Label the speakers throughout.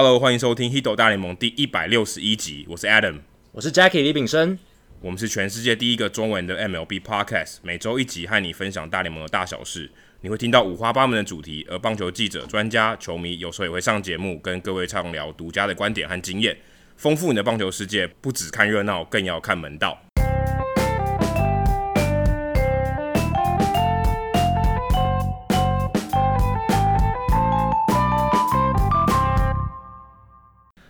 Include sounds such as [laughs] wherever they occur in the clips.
Speaker 1: Hello，欢迎收听《Hito 大联盟》第一百六十一集，我是 Adam，
Speaker 2: 我是 Jackie 李炳生，
Speaker 1: 我们是全世界第一个中文的 MLB Podcast，每周一集和你分享大联盟的大小事。你会听到五花八门的主题，而棒球记者、专家、球迷有时候也会上节目，跟各位畅聊独家的观点和经验，丰富你的棒球世界。不只看热闹，更要看门道。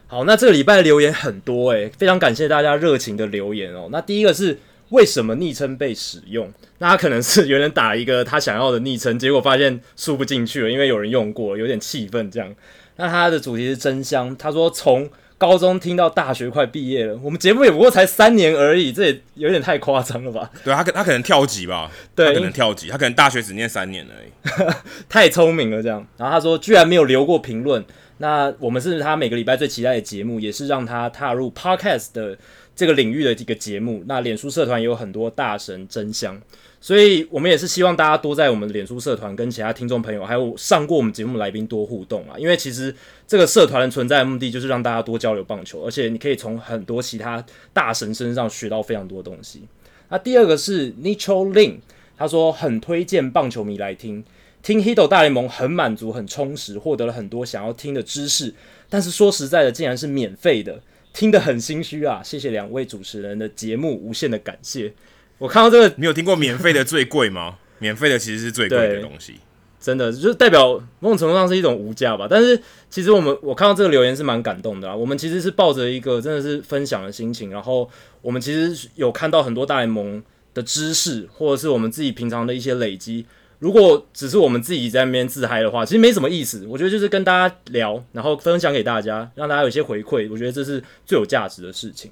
Speaker 2: 好，那这个礼拜的留言很多诶，非常感谢大家热情的留言哦。那第一个是。为什么昵称被使用？那他可能是有人打一个他想要的昵称，结果发现输不进去了，因为有人用过，有点气愤这样。那他的主题是真香，他说从高中听到大学快毕业了，我们节目也不过才三年而已，这也有点太夸张了吧？
Speaker 1: 对，他可他可能跳级吧？对，他可能跳级，他可能大学只念三年而已，[laughs]
Speaker 2: 太聪明了这样。然后他说居然没有留过评论，那我们是他每个礼拜最期待的节目，也是让他踏入 Podcast 的。这个领域的这个节目，那脸书社团也有很多大神真香，所以我们也是希望大家多在我们脸书社团跟其他听众朋友，还有上过我们节目来宾多互动啊，因为其实这个社团的存在的目的就是让大家多交流棒球，而且你可以从很多其他大神身上学到非常多东西。那第二个是 Nicho Lin，他说很推荐棒球迷来听，听 Hito 大联盟很满足、很充实，获得了很多想要听的知识，但是说实在的，竟然是免费的。听得很心虚啊！谢谢两位主持人的节目，无限的感谢。我看到这个，
Speaker 1: 你有听过免费的最贵吗？[laughs] 免费的其实是最贵的东西，
Speaker 2: 真的就是代表某种程度上是一种无价吧。但是其实我们我看到这个留言是蛮感动的啊。我们其实是抱着一个真的是分享的心情，然后我们其实有看到很多大联盟的知识，或者是我们自己平常的一些累积。如果只是我们自己在那边自嗨的话，其实没什么意思。我觉得就是跟大家聊，然后分享给大家，让大家有些回馈。我觉得这是最有价值的事情。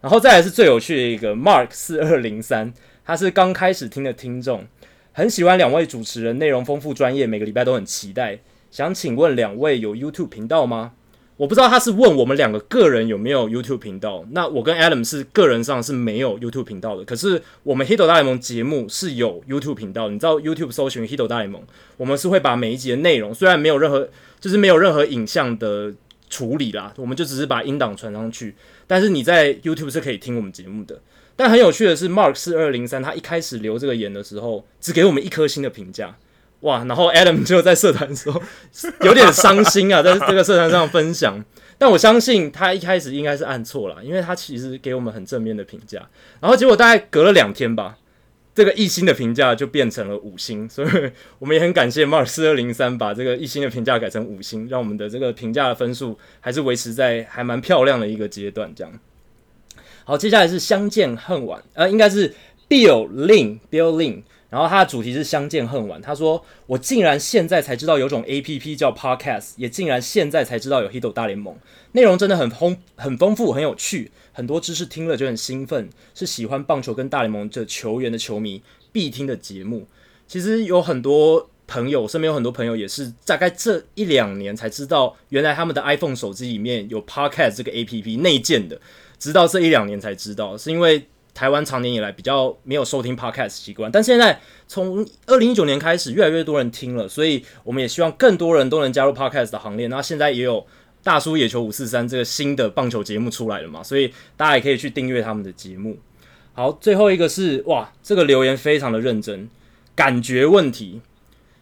Speaker 2: 然后再来是最有趣的一个 Mark 四二零三，他是刚开始听的听众，很喜欢两位主持人，内容丰富专业，每个礼拜都很期待。想请问两位有 YouTube 频道吗？我不知道他是问我们两个个人有没有 YouTube 频道。那我跟 Adam 是个人上是没有 YouTube 频道的。可是我们 Hito 大联盟节目是有 YouTube 频道。你知道 YouTube 搜寻 Hito 大联盟，我们是会把每一集的内容，虽然没有任何就是没有任何影像的处理啦，我们就只是把音档传上去。但是你在 YouTube 是可以听我们节目的。但很有趣的是，Mark 四二零三他一开始留这个言的时候，只给我们一颗星的评价。哇，然后 Adam 就在社团说有点伤心啊，[laughs] 在这个社团上分享。但我相信他一开始应该是按错了，因为他其实给我们很正面的评价。然后结果大概隔了两天吧，这个一星的评价就变成了五星，所以我们也很感谢 Mark 四二零三把这个一星的评价改成五星，让我们的这个评价的分数还是维持在还蛮漂亮的一个阶段。这样，好，接下来是相见恨晚，呃，应该是 Bill Lin，Bill Lin。然后他的主题是相见恨晚。他说：“我竟然现在才知道有种 APP 叫 Podcast，也竟然现在才知道有 Hito 大联盟，内容真的很丰很丰富，很有趣，很多知识听了就很兴奋，是喜欢棒球跟大联盟这球员的球迷必听的节目。其实有很多朋友，身边有很多朋友也是大概这一两年才知道，原来他们的 iPhone 手机里面有 Podcast 这个 APP 内建的，直到这一两年才知道，是因为。”台湾长年以来比较没有收听 Podcast 习惯，但现在从二零一九年开始，越来越多人听了，所以我们也希望更多人都能加入 Podcast 的行列。那现在也有大叔野球五四三这个新的棒球节目出来了嘛，所以大家也可以去订阅他们的节目。好，最后一个是哇，这个留言非常的认真，感觉问题。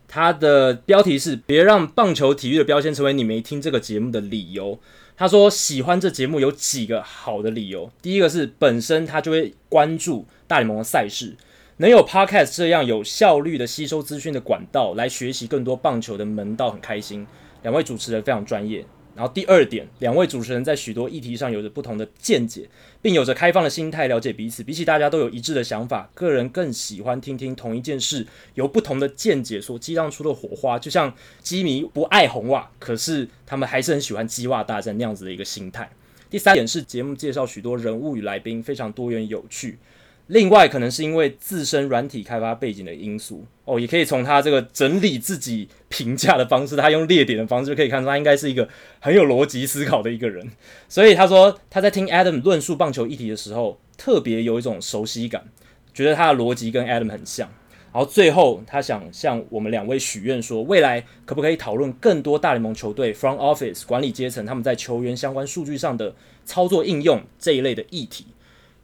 Speaker 2: 它的标题是“别让棒球体育的标签成为你没听这个节目的理由”。他说喜欢这节目有几个好的理由，第一个是本身他就会关注大联盟的赛事，能有 Podcast 这样有效率的吸收资讯的管道来学习更多棒球的门道，很开心。两位主持人非常专业。然后第二点，两位主持人在许多议题上有着不同的见解，并有着开放的心态了解彼此。比起大家都有一致的想法，个人更喜欢听听同一件事由不同的见解所激荡出的火花。就像基迷不爱红袜，可是他们还是很喜欢鸡袜大战那样子的一个心态。第三点是节目介绍许多人物与来宾非常多元有趣。另外，可能是因为自身软体开发背景的因素哦，也可以从他这个整理自己评价的方式，他用列点的方式就可以看出他应该是一个很有逻辑思考的一个人。所以他说他在听 Adam 论述棒球议题的时候，特别有一种熟悉感，觉得他的逻辑跟 Adam 很像。然后最后他想向我们两位许愿说，未来可不可以讨论更多大联盟球队 front office 管理阶层他们在球员相关数据上的操作应用这一类的议题。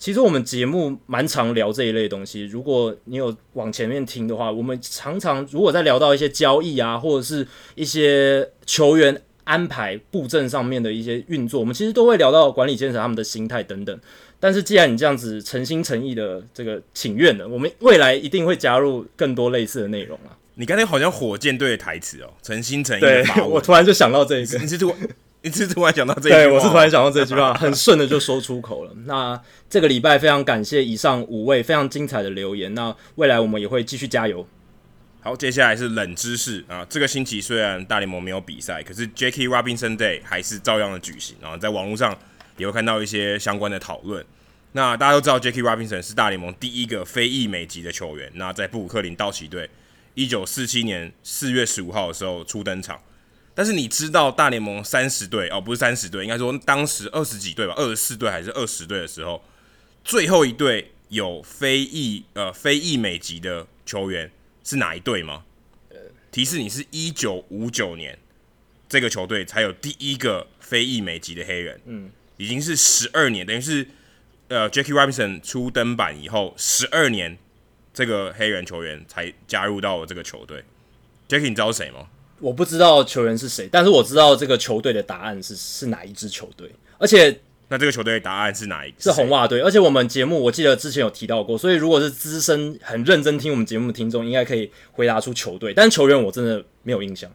Speaker 2: 其实我们节目蛮常聊这一类东西。如果你有往前面听的话，我们常常如果在聊到一些交易啊，或者是一些球员安排布阵上面的一些运作，我们其实都会聊到管理阶层他们的心态等等。但是既然你这样子诚心诚意的这个请愿的，我们未来一定会加入更多类似的内容啊。
Speaker 1: 你刚才好像火箭队的台词哦，诚心诚意
Speaker 2: 我突然就想到这一个。
Speaker 1: 你是突你是突然想到这句
Speaker 2: 话？对，我是突然想到这句话，[laughs] 很顺的就说出口了。[laughs] 那这个礼拜非常感谢以上五位非常精彩的留言。那未来我们也会继续加油。
Speaker 1: 好，接下来是冷知识啊。这个星期虽然大联盟没有比赛，可是 Jackie Robinson Day 还是照样的举行。啊在网络上也会看到一些相关的讨论。那大家都知道 Jackie Robinson 是大联盟第一个非裔美籍的球员。那在布鲁克林道奇队，一九四七年四月十五号的时候初登场。但是你知道大联盟三十队哦，不是三十队，应该说当时二十几队吧，二十四队还是二十队的时候，最后一队有非裔呃非裔美籍的球员是哪一队吗？提示你是一九五九年这个球队才有第一个非裔美籍的黑人，嗯，已经是十二年，等于是呃 Jackie Robinson 初登板以后十二年，这个黑人球员才加入到了这个球队。Jackie，你知道是谁吗？
Speaker 2: 我不知道球员是谁，但是我知道这个球队的答案是是哪一支球队，而且
Speaker 1: 那这个球队的答案是哪一个？
Speaker 2: 是红袜队。而且我们节目我记得之前有提到过，所以如果是资深很认真听我们节目的听众，应该可以回答出球队，但是球员我真的没有印象。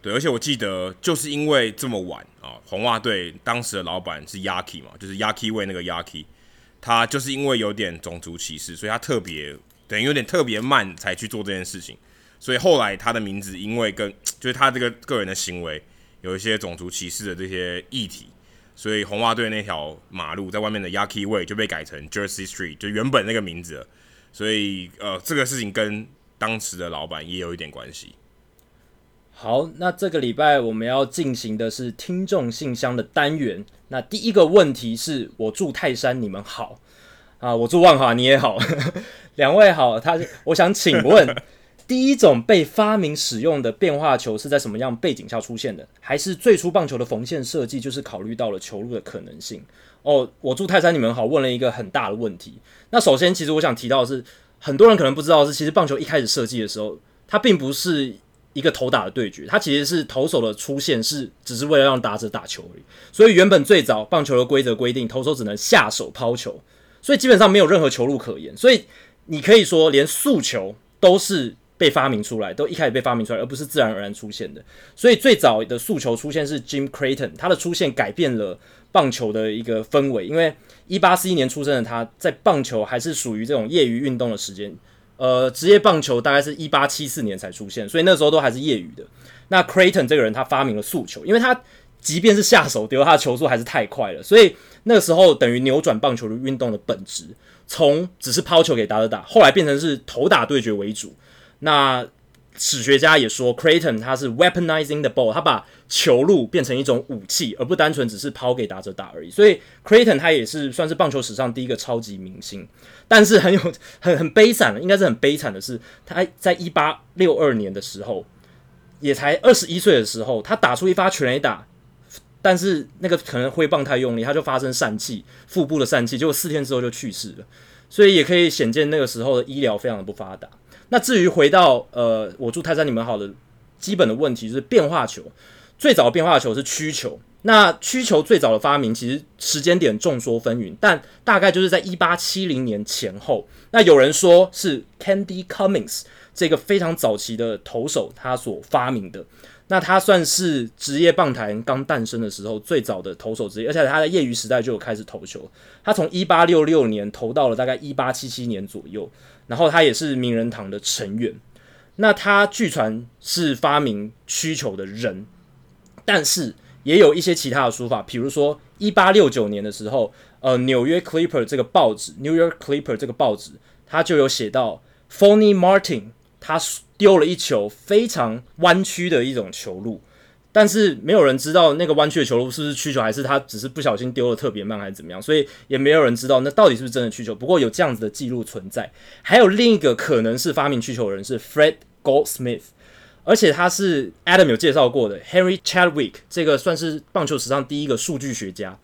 Speaker 1: 对，而且我记得就是因为这么晚啊，红袜队当时的老板是 Yaki 嘛，就是 Yaki 为那个 Yaki，他就是因为有点种族歧视，所以他特别等于有点特别慢才去做这件事情。所以后来他的名字因为跟 [tsk] 就是他这个个人的行为有一些种族歧视的这些议题，所以红袜队那条马路在外面的 Yawkey Way 就被改成 Jersey Street，就原本那个名字了。所以呃，这个事情跟当时的老板也有一点关系。
Speaker 2: 好，那这个礼拜我们要进行的是听众信箱的单元。那第一个问题是我住泰山，你们好啊，我住万华，你也好，[laughs] 两位好。他我想请问。第一种被发明使用的变化球是在什么样背景下出现的？还是最初棒球的缝线设计就是考虑到了球路的可能性？哦，我住泰山，你们好，问了一个很大的问题。那首先，其实我想提到的是，很多人可能不知道是，其实棒球一开始设计的时候，它并不是一个投打的对决，它其实是投手的出现是只是为了让打者打球而已。所以原本最早棒球的规则规定，投手只能下手抛球，所以基本上没有任何球路可言。所以你可以说，连速球都是。被发明出来，都一开始被发明出来，而不是自然而然出现的。所以最早的诉求出现是 Jim Creighton，他的出现改变了棒球的一个氛围。因为一八四一年出生的他，在棒球还是属于这种业余运动的时间。呃，职业棒球大概是一八七四年才出现，所以那时候都还是业余的。那 Creighton 这个人，他发明了速球，因为他即便是下手丢，他的球速还是太快了，所以那个时候等于扭转棒球的运动的本质，从只是抛球给打者打，后来变成是投打对决为主。那史学家也说，Creighton 他是 weaponizing the ball，他把球路变成一种武器，而不单纯只是抛给打者打而已。所以 Creighton 他也是算是棒球史上第一个超级明星。但是很有很很悲惨的，应该是很悲惨的是，他在一八六二年的时候，也才二十一岁的时候，他打出一发全垒打，但是那个可能挥棒太用力，他就发生疝气，腹部的疝气，结果四天之后就去世了。所以也可以显见那个时候的医疗非常的不发达。那至于回到呃，我祝泰山，你们好的基本的问题就是变化球。最早的变化球是曲球。那曲球最早的发明其实时间点众说纷纭，但大概就是在一八七零年前后。那有人说是 Candy Cummings 这个非常早期的投手他所发明的。那他算是职业棒坛刚诞生的时候最早的投手之一，而且他在业余时代就有开始投球。他从一八六六年投到了大概一八七七年左右。然后他也是名人堂的成员，那他据传是发明曲球的人，但是也有一些其他的说法，比如说一八六九年的时候，呃，纽约 Clipper 这个报纸，New York Clipper 这个报纸，他就有写到 Fonny Martin 他丢了一球非常弯曲的一种球路，但是没有人知道那个弯曲的球路是不是曲球，还是他只是不小心丢的特别慢，还是怎么样？所以也没有人知道那到底是不是真的曲球。不过有这样子的记录存在。还有另一个可能是发明曲球的人是 Fred Goldsmith，而且他是 Adam 有介绍过的 Henry Chadwick，这个算是棒球史上第一个数据学家。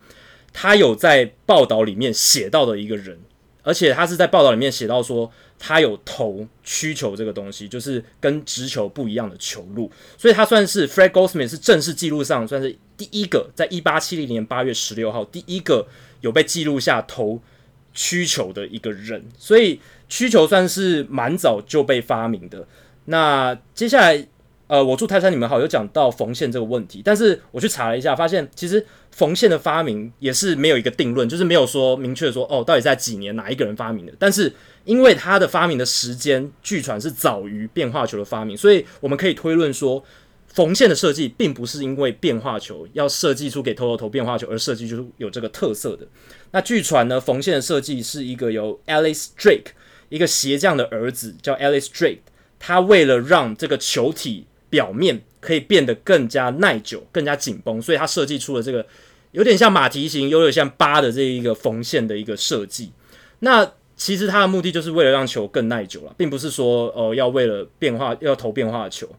Speaker 2: 他有在报道里面写到的一个人，而且他是在报道里面写到说。他有投曲球这个东西，就是跟直球不一样的球路，所以他算是 Fred Goldsmith 是正式记录上算是第一个，在一八七零年八月十六号第一个有被记录下投曲球的一个人，所以曲球算是蛮早就被发明的。那接下来，呃，我祝泰山你们好，有讲到缝线这个问题，但是我去查了一下，发现其实缝线的发明也是没有一个定论，就是没有说明确说哦，到底在几年哪一个人发明的，但是。因为它的发明的时间据传是早于变化球的发明，所以我们可以推论说，缝线的设计并不是因为变化球要设计出给投手投变化球而设计就是有这个特色的。那据传呢，缝线的设计是一个由 Alice Drake 一个鞋匠的儿子叫 Alice Drake，他为了让这个球体表面可以变得更加耐久、更加紧绷，所以他设计出了这个有点像马蹄形、有点像八的这一个缝线的一个设计。那其实它的目的就是为了让球更耐久了，并不是说呃要为了变化要投变化的球。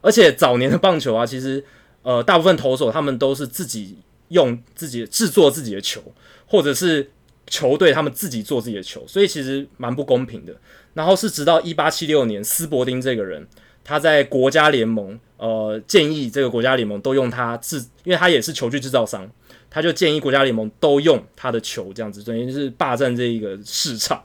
Speaker 2: 而且早年的棒球啊，其实呃大部分投手他们都是自己用自己制作自己的球，或者是球队他们自己做自己的球，所以其实蛮不公平的。然后是直到一八七六年，斯伯丁这个人他在国家联盟呃建议这个国家联盟都用他制，因为他也是球具制造商，他就建议国家联盟都用他的球，这样子等于是霸占这一个市场。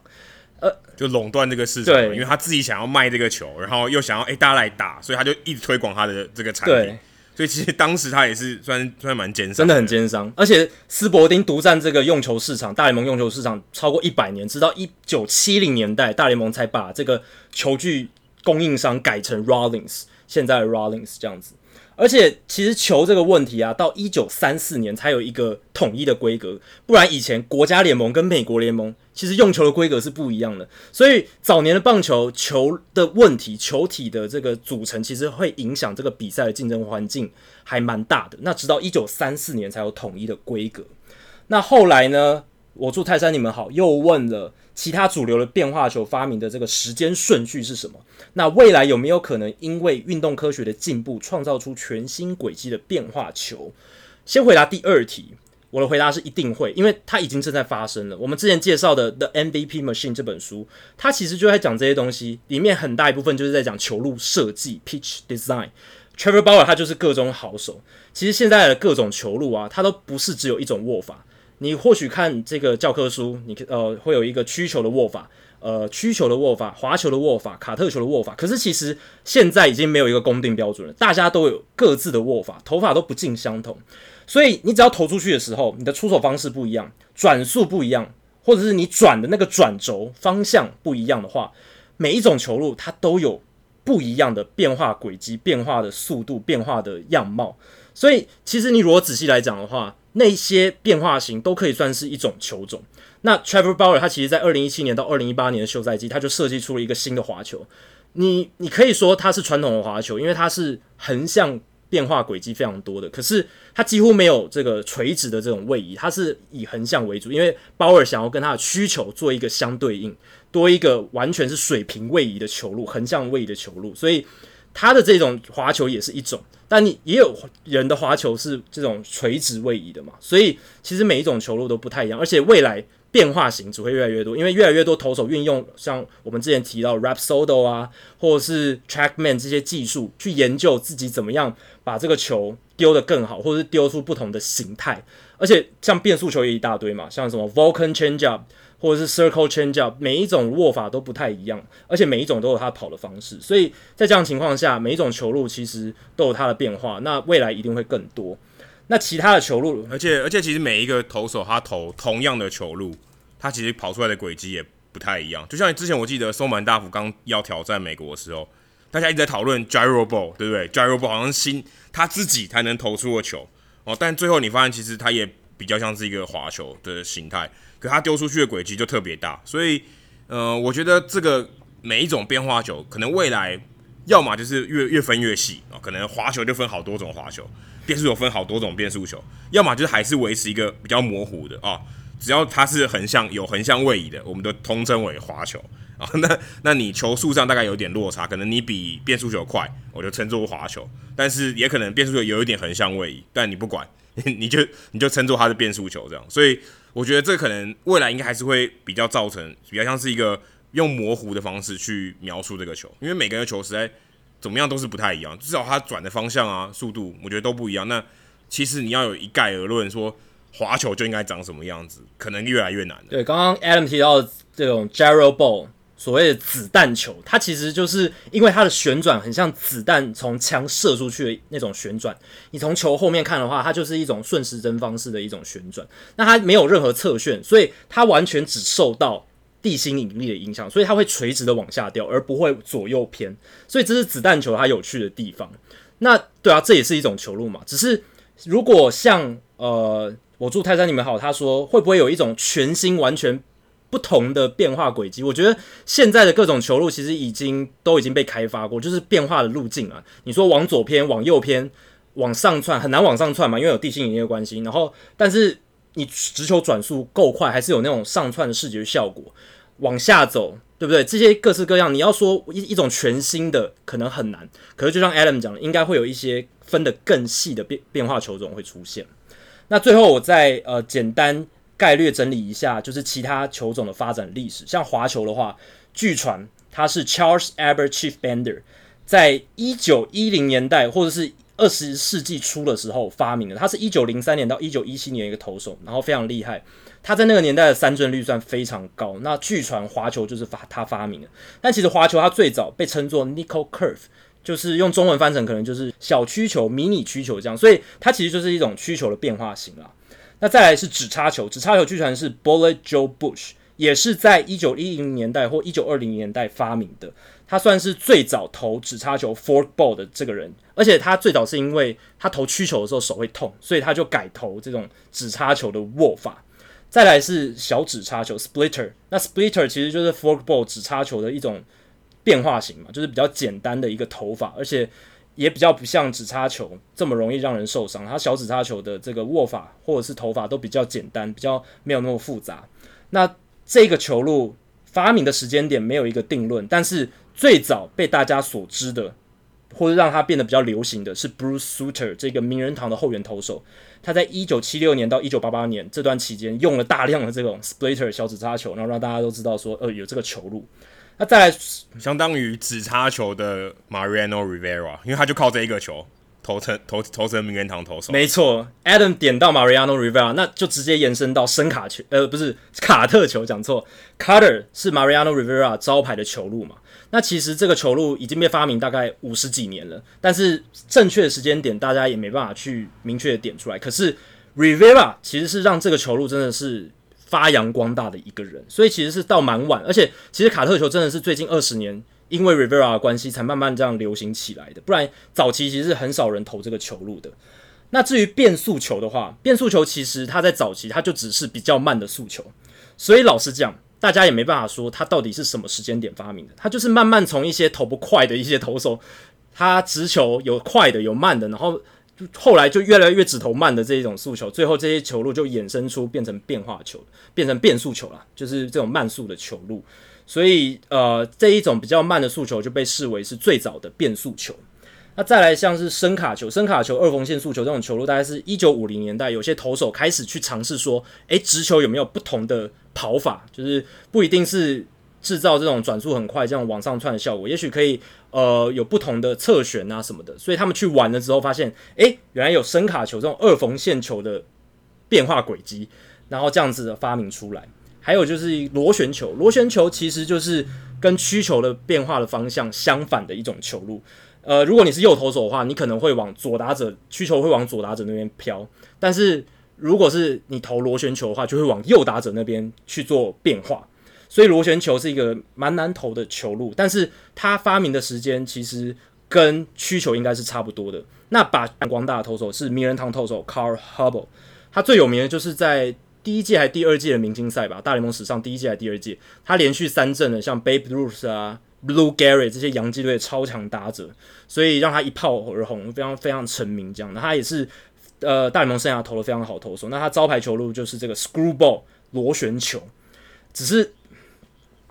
Speaker 1: 呃，就垄断这个市场，对，因为他自己想要卖这个球，然后又想要哎、欸、大家来打，所以他就一直推广他的这个产品。对，所以其实当时他也是算算蛮奸商，
Speaker 2: 真的很奸商。而且斯伯丁独占这个用球市场，大联盟用球市场超过一百年，直到一九七零年代，大联盟才把这个球具供应商改成 Rawlings，现在的 Rawlings 这样子。而且，其实球这个问题啊，到一九三四年才有一个统一的规格，不然以前国家联盟跟美国联盟其实用球的规格是不一样的。所以早年的棒球球的问题，球体的这个组成其实会影响这个比赛的竞争环境，还蛮大的。那直到一九三四年才有统一的规格。那后来呢？我祝泰山你们好，又问了其他主流的变化球发明的这个时间顺序是什么？那未来有没有可能因为运动科学的进步，创造出全新轨迹的变化球？先回答第二题，我的回答是一定会，因为它已经正在发生了。我们之前介绍的《The MVP Machine》这本书，它其实就在讲这些东西，里面很大一部分就是在讲球路设计 （pitch design）。Trevor Bauer 他就是各种好手。其实现在的各种球路啊，它都不是只有一种握法。你或许看这个教科书，你呃会有一个曲球的握法，呃曲球的握法，滑球的握法，卡特球的握法。可是其实现在已经没有一个公定标准了，大家都有各自的握法，投法都不尽相同。所以你只要投出去的时候，你的出手方式不一样，转速不一样，或者是你转的那个转轴方向不一样的话，每一种球路它都有不一样的变化轨迹、变化的速度、变化的样貌。所以其实你如果仔细来讲的话，那些变化型都可以算是一种球种。那 Trevor Bauer 他其实在二零一七年到二零一八年的休赛季，他就设计出了一个新的滑球。你你可以说它是传统的滑球，因为它是横向变化轨迹非常多的，可是它几乎没有这个垂直的这种位移，它是以横向为主，因为 Bauer 想要跟他的需求做一个相对应，多一个完全是水平位移的球路，横向位移的球路，所以。他的这种滑球也是一种，但你也有人的滑球是这种垂直位移的嘛，所以其实每一种球路都不太一样，而且未来变化型只会越来越多，因为越来越多投手运用像我们之前提到 Rapsodo 啊，或者是 TrackMan 这些技术去研究自己怎么样把这个球丢得更好，或者是丢出不同的形态，而且像变速球也一大堆嘛，像什么 Vulcan Changeup。或者是 circle changeup，每一种握法都不太一样，而且每一种都有它跑的方式，所以在这样情况下，每一种球路其实都有它的变化。那未来一定会更多。那其他的球路，
Speaker 1: 而且而且其实每一个投手他投同样的球路，他其实跑出来的轨迹也不太一样。就像之前我记得松坂大辅刚要挑战美国的时候，大家一直在讨论 gyro ball，对不对？gyro ball 好像新他自己才能投出的球哦，但最后你发现其实他也比较像是一个滑球的形态。可它丢出去的轨迹就特别大，所以，呃，我觉得这个每一种变化球，可能未来要么就是越越分越细啊，可能滑球就分好多种滑球，变速球分好多种变速球，要么就是还是维持一个比较模糊的啊，只要它是横向有横向位移的，我们都通称为滑球 [laughs] 啊。那那你球速上大概有点落差，可能你比变速球快，我就称作滑球，但是也可能变速球有一点横向位移，但你不管，[laughs] 你就你就称作它是变速球这样，所以。我觉得这可能未来应该还是会比较造成比较像是一个用模糊的方式去描述这个球，因为每个人球实在怎么样都是不太一样，至少它转的方向啊、速度，我觉得都不一样。那其实你要有一概而论说滑球就应该长什么样子，可能越来越难。
Speaker 2: 对，刚刚 Adam 提到的这种 Gyro Ball。所谓的子弹球，它其实就是因为它的旋转很像子弹从枪射出去的那种旋转。你从球后面看的话，它就是一种顺时针方式的一种旋转。那它没有任何侧旋，所以它完全只受到地心引力的影响，所以它会垂直的往下掉，而不会左右偏。所以这是子弹球它有趣的地方。那对啊，这也是一种球路嘛。只是如果像呃，我祝泰山你们好，他说会不会有一种全新完全不同的变化轨迹，我觉得现在的各种球路其实已经都已经被开发过，就是变化的路径啊。你说往左偏、往右偏、往上窜，很难往上窜嘛，因为有地心引力的关系。然后，但是你直球转速够快，还是有那种上窜的视觉效果。往下走，对不对？这些各式各样，你要说一一种全新的，可能很难。可是就像 Adam 讲的，应该会有一些分得更细的变变化球种会出现。那最后我再呃简单。概略整理一下，就是其他球种的发展历史。像滑球的话，据传它是 Charles a b e r Chief Bender 在一九一零年代或者是二十世纪初的时候发明的。他是一九零三年到一九一七年一个投手，然后非常厉害。他在那个年代的三振率算非常高。那据传滑球就是发他发明的，但其实滑球它最早被称作 Nickel Curve，就是用中文翻成可能就是小曲球、迷你曲球这样，所以它其实就是一种曲球的变化型啦。那再来是指叉球，指叉球据传是 Bullet Joe Bush，也是在一九一零年代或一九二零年代发明的。他算是最早投指叉球 Forkball 的这个人，而且他最早是因为他投曲球的时候手会痛，所以他就改投这种指叉球的握法。再来是小指叉球 Splitter，那 Splitter 其实就是 Forkball 指叉球的一种变化型嘛，就是比较简单的一个投法，而且。也比较不像指叉球这么容易让人受伤，它小指叉球的这个握法或者是投法都比较简单，比较没有那么复杂。那这个球路发明的时间点没有一个定论，但是最早被大家所知的，或者让它变得比较流行的是 Bruce Sutter 这个名人堂的后援投手，他在一九七六年到一九八八年这段期间用了大量的这种 Splitter 小指叉球，然后让大家都知道说，呃，有这个球路。那再来，
Speaker 1: 相当于指叉球的 Mariano Rivera，因为他就靠这一个球投成投投成名人堂投手。
Speaker 2: 没错，Adam 点到 Mariano Rivera，那就直接延伸到深卡球，呃，不是卡特球，讲错，Cutter 是 Mariano Rivera 招牌的球路嘛？那其实这个球路已经被发明大概五十几年了，但是正确的时间点大家也没办法去明确的点出来。可是 Rivera 其实是让这个球路真的是。发扬光大的一个人，所以其实是到蛮晚，而且其实卡特球真的是最近二十年因为 Rivera 的关系才慢慢这样流行起来的，不然早期其实是很少人投这个球路的。那至于变速球的话，变速球其实它在早期它就只是比较慢的速球，所以老实讲，大家也没办法说它到底是什么时间点发明的，它就是慢慢从一些投不快的一些投手，他直球有快的有慢的，然后。后来就越来越指头慢的这一种诉求，最后这些球路就衍生出变成变化球，变成变速球了，就是这种慢速的球路。所以呃，这一种比较慢的诉求就被视为是最早的变速球。那再来像是深卡球、深卡球、二缝线速球这种球路，大概是一九五零年代有些投手开始去尝试说，诶，直球有没有不同的跑法？就是不一定是。制造这种转速很快、这样往上窜的效果，也许可以呃有不同的侧旋啊什么的，所以他们去玩了之后发现，诶，原来有声卡球这种二缝线球的变化轨迹，然后这样子的发明出来。还有就是螺旋球，螺旋球其实就是跟曲球的变化的方向相反的一种球路。呃，如果你是右投手的话，你可能会往左打者曲球会往左打者那边飘，但是如果是你投螺旋球的话，就会往右打者那边去做变化。所以螺旋球是一个蛮难投的球路，但是它发明的时间其实跟曲球应该是差不多的。那把光大的投手是名人堂投手 Carl Hubbell，他最有名的就是在第一届还第二届的明星赛吧，大联盟史上第一届还第二届，他连续三阵的像 Babe Ruth 啊、Lou Gehrig 这些洋基队超强打者，所以让他一炮而红，非常非常成名。这样，的他也是呃大联盟生涯投的非常好投手。那他招牌球路就是这个 Screwball 螺旋球，只是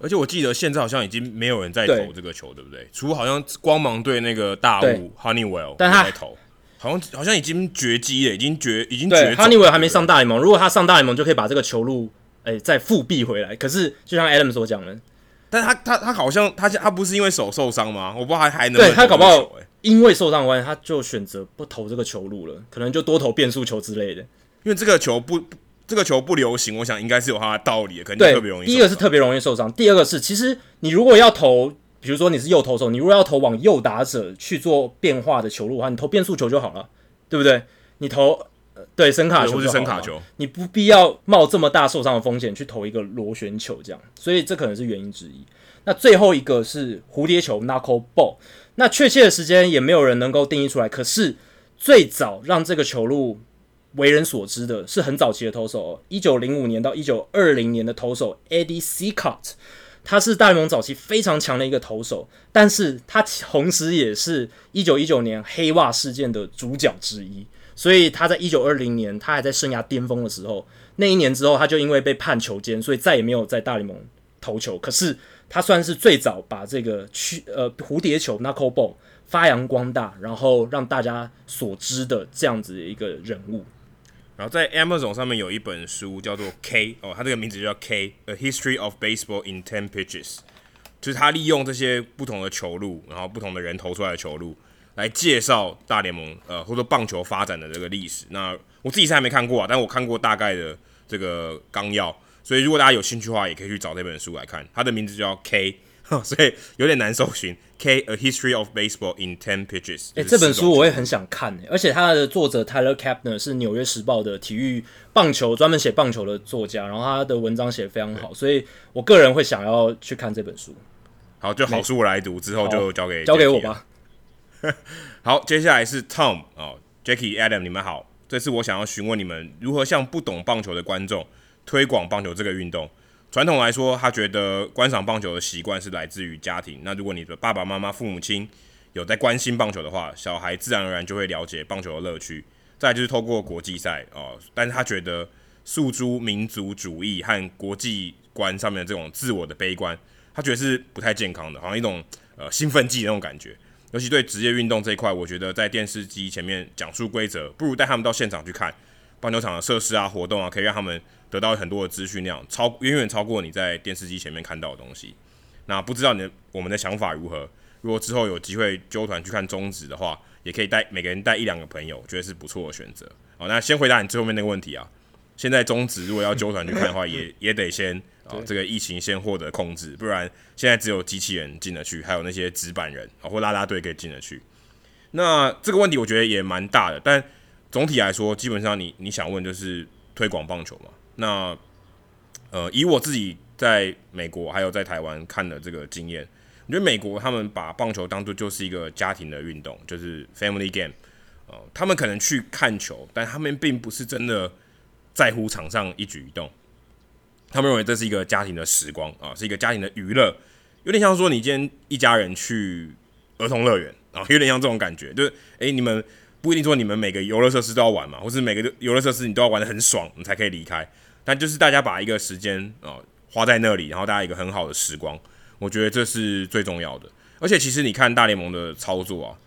Speaker 1: 而且我记得现在好像已经没有人在投这个球，对，对不对？除好像光芒队那个大物 Honeywell
Speaker 2: 但他
Speaker 1: 在投，好像好像已经绝迹了，已经绝已经
Speaker 2: 绝。Honeywell 还没上大联盟，如果他上大联盟，就可以把这个球路哎、欸、再复辟回来。可是就像 Adam 所讲的。
Speaker 1: 但他他他好像他他不是因为手受伤吗？我不知道还还能，能。
Speaker 2: 对他搞不好因为受伤的关系，他就选择不投这个球路了，可能就多投变速球之类的。
Speaker 1: 因为这个球不这个球不流行，我想应该是有它的道理的，可能就特别容易。
Speaker 2: 第一个是特别容易受伤，第二个是其实你如果要投，比如说你是右投手，你如果要投往右打者去做变化的球路的话，你投变速球就好了，对不对？你投。对，声卡球是声卡球，你不必要冒这么大受伤的风险去投一个螺旋球，这样，所以这可能是原因之一。那最后一个是蝴蝶球 （knuckle ball），那确切的时间也没有人能够定义出来。可是最早让这个球路为人所知的是很早期的投手，哦一九零五年到一九二零年的投手 Eddie Cicotte，他是大联盟早期非常强的一个投手，但是他同时也是一九一九年黑袜事件的主角之一。所以他在一九二零年，他还在生涯巅峰的时候，那一年之后，他就因为被判球监，所以再也没有在大联盟投球。可是他算是最早把这个去呃蝴蝶球 knuckle ball 发扬光大，然后让大家所知的这样子的一个人物。
Speaker 1: 然后在 Amazon 上面有一本书叫做 K 哦，它这个名字就叫 K，A History of Baseball in Ten Pitches，就是他利用这些不同的球路，然后不同的人投出来的球路。来介绍大联盟，呃，或者棒球发展的这个历史。那我自己是还没看过啊，但我看过大概的这个纲要。所以如果大家有兴趣的话，也可以去找这本书来看。它的名字叫 K，[laughs] 所以有点难搜寻。K，A History of Baseball in Ten Pitches。哎、欸，
Speaker 2: 这本书我也很想看，而且它的作者 Tyler Kapner 是《纽约时报》的体育棒球专门写棒球的作家，然后他的文章写得非常好，所以我个人会想要去看这本书。
Speaker 1: 好，就好书我来读，之后就交给
Speaker 2: 交给我吧。[laughs]
Speaker 1: 好，接下来是 Tom 哦，Jackie Adam，你们好。这次我想要询问你们如何向不懂棒球的观众推广棒球这个运动。传统来说，他觉得观赏棒球的习惯是来自于家庭。那如果你的爸爸妈妈、父母亲有在关心棒球的话，小孩自然而然就会了解棒球的乐趣。再就是透过国际赛哦，但是他觉得诉诸民族主义和国际观上面的这种自我的悲观，他觉得是不太健康的，好像一种呃兴奋剂那种感觉。尤其对职业运动这一块，我觉得在电视机前面讲述规则，不如带他们到现场去看棒球场的设施啊、活动啊，可以让他们得到很多的资讯量，超远远超过你在电视机前面看到的东西。那不知道你的我们的想法如何？如果之后有机会揪团去看中职的话，也可以带每个人带一两个朋友，觉得是不错的选择。好，那先回答你最后面那个问题啊。现在中职如果要揪团去看的话，也 [laughs] 也得先。啊，这个疫情先获得控制，不然现在只有机器人进得去，还有那些纸板人啊或拉拉队可以进得去。那这个问题我觉得也蛮大的，但总体来说，基本上你你想问就是推广棒球嘛。那呃，以我自己在美国还有在台湾看的这个经验，我觉得美国他们把棒球当作就是一个家庭的运动，就是 family game。呃，他们可能去看球，但他们并不是真的在乎场上一举一动。他们认为这是一个家庭的时光啊，是一个家庭的娱乐，有点像说你今天一家人去儿童乐园啊，有点像这种感觉，就是诶，你们不一定说你们每个游乐设施都要玩嘛，或是每个游乐设施你都要玩得很爽，你才可以离开。但就是大家把一个时间啊花在那里，然后大家一个很好的时光，我觉得这是最重要的。而且其实你看大联盟的操作啊，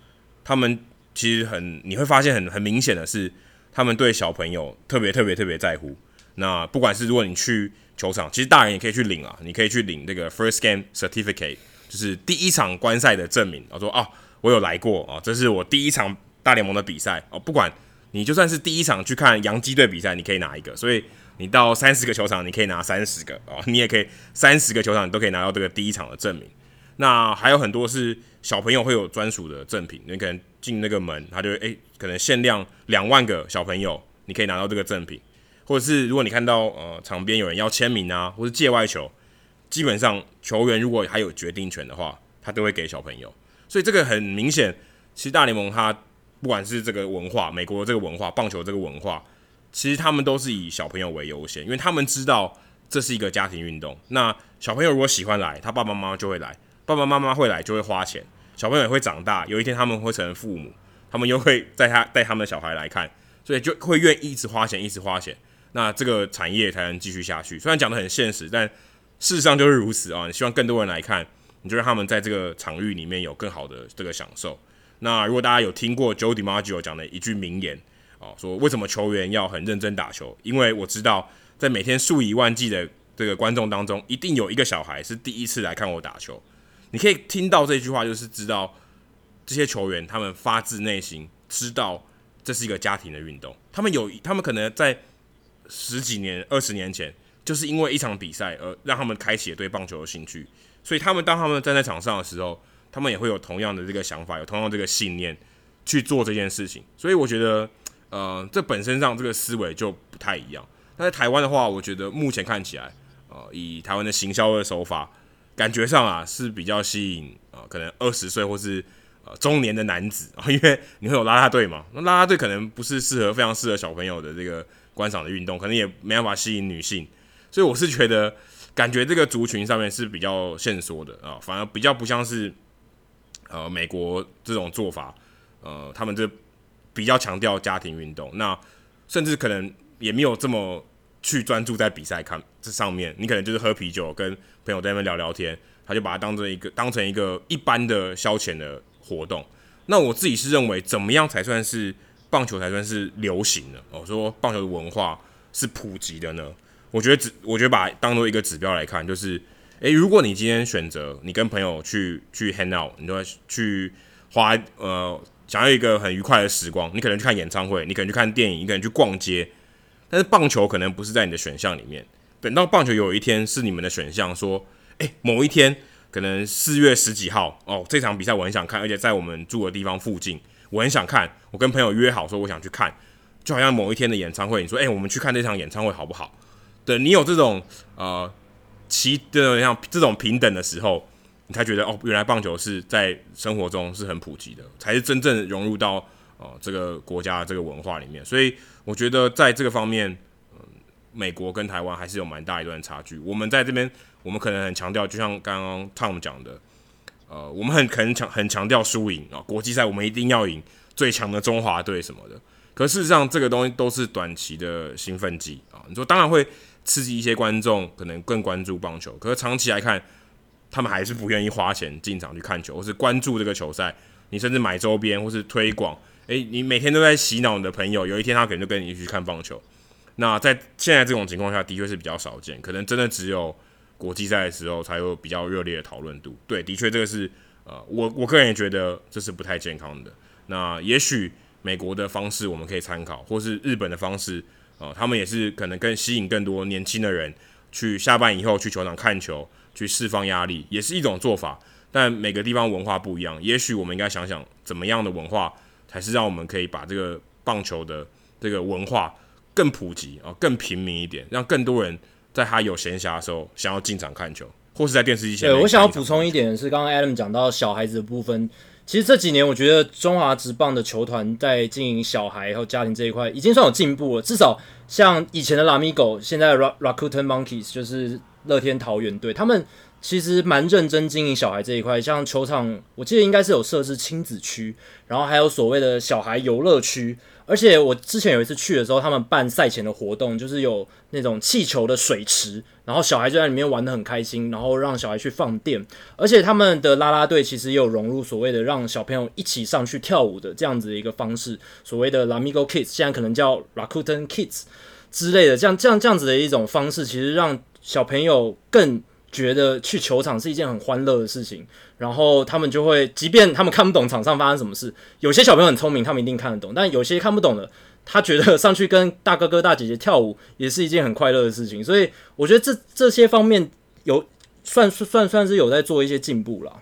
Speaker 1: 他们其实很你会发现很很明显的是，他们对小朋友特别特别特别在乎。那不管是如果你去球场其实大人也可以去领啊，你可以去领这个 first game certificate，就是第一场观赛的证明。我说啊，我有来过啊，这是我第一场大联盟的比赛哦。不管你就算是第一场去看洋基队比赛，你可以拿一个。所以你到三十个球场，你可以拿三十个哦，你也可以三十个球场你都可以拿到这个第一场的证明。那还有很多是小朋友会有专属的赠品，你可能进那个门，他就诶、可能限量两万个小朋友，你可以拿到这个赠品。或者是如果你看到呃场边有人要签名啊，或是界外球，基本上球员如果还有决定权的话，他都会给小朋友。所以这个很明显，其实大联盟它不管是这个文化，美国的这个文化，棒球这个文化，其实他们都是以小朋友为优先，因为他们知道这是一个家庭运动。那小朋友如果喜欢来，他爸爸妈妈就会来；爸爸妈妈会来就会花钱，小朋友也会长大，有一天他们会成为父母，他们又会带他带他们的小孩来看，所以就会愿意一直花钱，一直花钱，那这个产业才能继续下去。虽然讲得很现实，但事实上就是如此啊！你希望更多人来看，你就让他们在这个场域里面有更好的这个享受。那如果大家有听过 Joe DiMaggio 讲的一句名言啊，说为什么球员要很认真打球？因为我知道在每天数以万计的这个观众当中，一定有一个小孩是第一次来看我打球。你可以听到这句话，就是知道这些球员他们发自内心知道这是一个家庭的运动。他们有，他们可能在十几年、二十年前，就是因为一场比赛而让他们开启了对棒球的兴趣。所以他们当他们站在场上的时候，他们也会有同样的这个想法，有同样这个信念去做这件事情。所以我觉得，呃，这本身上这个思维就不太一样。但在台湾的话，我觉得目前看起来，呃，以台湾的行销的手法。感觉上啊是比较吸引啊、呃，可能二十岁或是呃中年的男子啊，因为你会有啦啦队嘛，那啦啦队可能不是适合非常适合小朋友的这个观赏的运动，可能也没办法吸引女性，所以我是觉得感觉这个族群上面是比较线索的啊，反而比较不像是呃美国这种做法，呃他们这比较强调家庭运动，那甚至可能也没有这么。去专注在比赛看这上面，你可能就是喝啤酒，跟朋友在那边聊聊天，他就把它当成一个当成一个一般的消遣的活动。那我自己是认为，怎么样才算是棒球才算是流行的？哦，说棒球的文化是普及的呢？我觉得只，我觉得把当做一个指标来看，就是，诶，如果你今天选择你跟朋友去去 hang out，你就会去花呃想要一个很愉快的时光，你可能去看演唱会，你可能去看电影，你可能去逛街。但是棒球可能不是在你的选项里面。等到棒球有一天是你们的选项，说，诶，某一天可能四月十几号哦，这场比赛我很想看，而且在我们住的地方附近，我很想看。我跟朋友约好说我想去看，就好像某一天的演唱会，你说，诶，我们去看这场演唱会好不好？对，你有这种呃，其的像这种平等的时候，你才觉得哦，原来棒球是在生活中是很普及的，才是真正融入到哦、呃、这个国家这个文化里面，所以。我觉得在这个方面，嗯，美国跟台湾还是有蛮大一段差距。我们在这边，我们可能很强调，就像刚刚 Tom 讲的，呃，我们很可能强很强调输赢啊，国际赛我们一定要赢最强的中华队什么的。可事实上，这个东西都是短期的兴奋剂啊。你说当然会刺激一些观众，可能更关注棒球。可是长期来看，他们还是不愿意花钱进场去看球，或是关注这个球赛。你甚至买周边或是推广。诶，你每天都在洗脑你的朋友，有一天他可能就跟你去看棒球。那在现在这种情况下，的确是比较少见，可能真的只有国际赛的时候才有比较热烈的讨论度。对，的确这个是呃，我我个人也觉得这是不太健康的。那也许美国的方式我们可以参考，或是日本的方式，呃，他们也是可能更吸引更多年轻的人去下班以后去球场看球，去释放压力，也是一种做法。但每个地方文化不一样，也许我们应该想想怎么样的文化。才是让我们可以把这个棒球的这个文化更普及啊，更平民一点，让更多人在他有闲暇的时候想要进场看球，或是在电视机前。对，
Speaker 2: 我想要补充一点是，刚刚 Adam 讲到小孩子的部分，其实这几年我觉得中华职棒的球团在经营小孩和家庭这一块已经算有进步了，至少像以前的拉米狗现在的 Rakuten Monkeys 就是乐天桃园队，他们。其实蛮认真经营小孩这一块，像球场，我记得应该是有设置亲子区，然后还有所谓的小孩游乐区。而且我之前有一次去的时候，他们办赛前的活动，就是有那种气球的水池，然后小孩就在里面玩得很开心，然后让小孩去放电。而且他们的啦啦队其实也有融入所谓的让小朋友一起上去跳舞的这样子的一个方式，所谓的 Lamigo Kids，现在可能叫 Rakuten Kids 之类的，这样这样这样子的一种方式，其实让小朋友更。觉得去球场是一件很欢乐的事情，然后他们就会，即便他们看不懂场上发生什么事，有些小朋友很聪明，他们一定看得懂，但有些看不懂的，他觉得上去跟大哥哥大姐姐跳舞也是一件很快乐的事情，所以我觉得这这些方面有算算算是有在做一些进步了，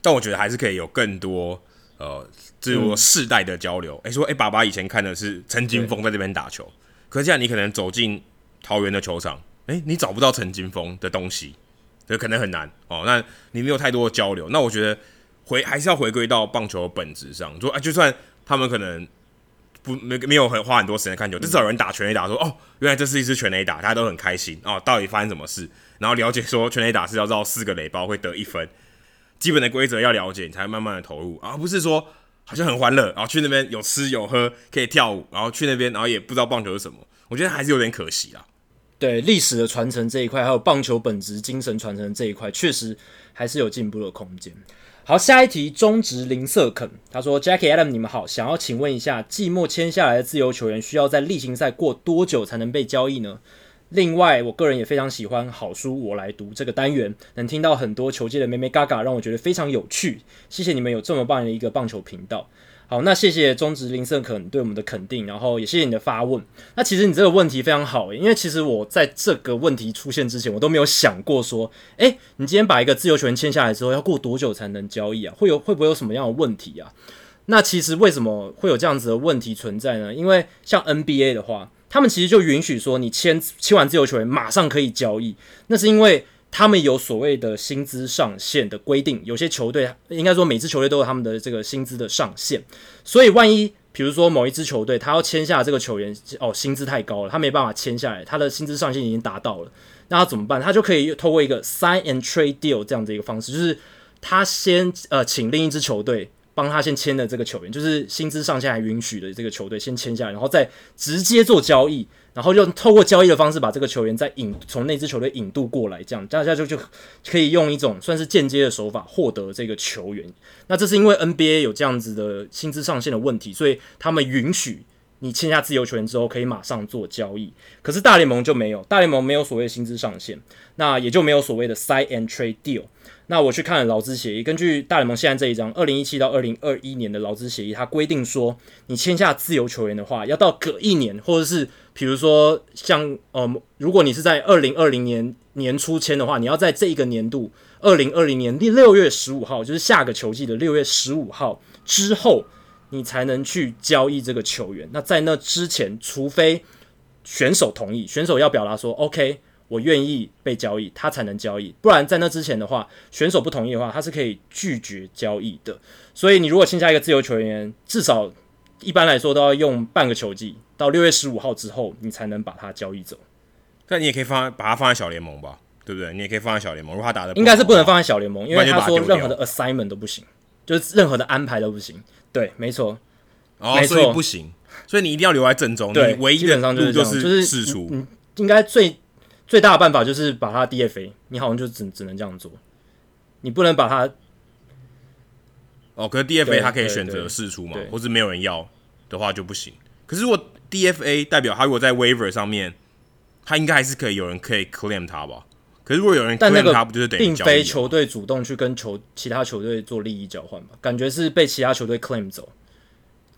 Speaker 1: 但我觉得还是可以有更多呃，这种世代的交流。哎、嗯，说哎，爸爸以前看的是陈金峰在这边打球，可是现在你可能走进桃园的球场。诶、欸，你找不到陈金峰的东西，这可能很难哦。那你没有太多的交流，那我觉得回还是要回归到棒球的本质上。说啊，就算他们可能不没没有很花很多时间看球，至少有人打全垒打说，说哦，原来这是一支全垒打，大家都很开心哦。到底发生什么事？然后了解说全垒打是要绕四个垒包会得一分。基本的规则要了解，你才会慢慢的投入，而不是说好像很欢乐，然后去那边有吃有喝，可以跳舞，然后去那边，然后也不知道棒球是什么。我觉得还是有点可惜啦。
Speaker 2: 对历史的传承这一块，还有棒球本质精神传承这一块，确实还是有进步的空间。好，下一题，中职零色肯，他说：“Jackie Adam，你们好，想要请问一下，季末签下来的自由球员需要在例行赛过多久才能被交易呢？另外，我个人也非常喜欢好书我来读这个单元，能听到很多球界的眉眉角角，让我觉得非常有趣。谢谢你们有这么棒的一个棒球频道。”好，那谢谢中职林胜肯对我们的肯定，然后也谢谢你的发问。那其实你这个问题非常好，因为其实我在这个问题出现之前，我都没有想过说，诶，你今天把一个自由球员签下来之后，要过多久才能交易啊？会有会不会有什么样的问题啊？那其实为什么会有这样子的问题存在呢？因为像 NBA 的话，他们其实就允许说，你签签完自由球员马上可以交易，那是因为。他们有所谓的薪资上限的规定，有些球队应该说每支球队都有他们的这个薪资的上限，所以万一比如说某一支球队他要签下这个球员，哦，薪资太高了，他没办法签下来，他的薪资上限已经达到了，那他怎么办？他就可以透过一个 sign and trade deal 这样的一个方式，就是他先呃请另一支球队帮他先签的这个球员，就是薪资上限还允许的这个球队先签下来，然后再直接做交易。然后就透过交易的方式把这个球员再引从那支球队引渡过来，这样大家就就可以用一种算是间接的手法获得这个球员。那这是因为 NBA 有这样子的薪资上限的问题，所以他们允许你签下自由球员之后可以马上做交易。可是大联盟就没有，大联盟没有所谓的薪资上限，那也就没有所谓的 sign and trade deal。那我去看了劳资协议，根据大联盟现在这一张二零一七到二零二一年的劳资协议，它规定说，你签下自由球员的话，要到隔一年，或者是比如说像呃，如果你是在二零二零年年初签的话，你要在这一个年度二零二零年第六月十五号，就是下个球季的六月十五号之后，你才能去交易这个球员。那在那之前，除非选手同意，选手要表达说 OK。我愿意被交易，他才能交易。不然在那之前的话，选手不同意的话，他是可以拒绝交易的。所以你如果签下一个自由球员，至少一般来说都要用半个球季，到六月十五号之后，你才能把他交易走。
Speaker 1: 那你也可以放把他放在小联盟吧，对不对？你也可以放在小联盟。如果他打的
Speaker 2: 应该是不能放在小联盟，因为他说任何的 assignment 都不行，就是任何的安排都不行。对，没错，
Speaker 1: 哦，没错，所以不行。所以你一定要留在正中。对，你唯一的路就是就是释出。
Speaker 2: 嗯，应该最。最大的办法就是把他 DFA，你好像就只只能这样做，你不能把他
Speaker 1: 哦。可是 DFA 他可以选择释出嘛，或是没有人要的话就不行。可是如果 DFA 代表他如果在 Waiver 上面，他应该还是可以有人可以 claim 他吧？可是如果有人 claim 他，不就是等于
Speaker 2: 并非球队主动去跟球其他球队做利益交换吧？感觉是被其他球队 claim 走。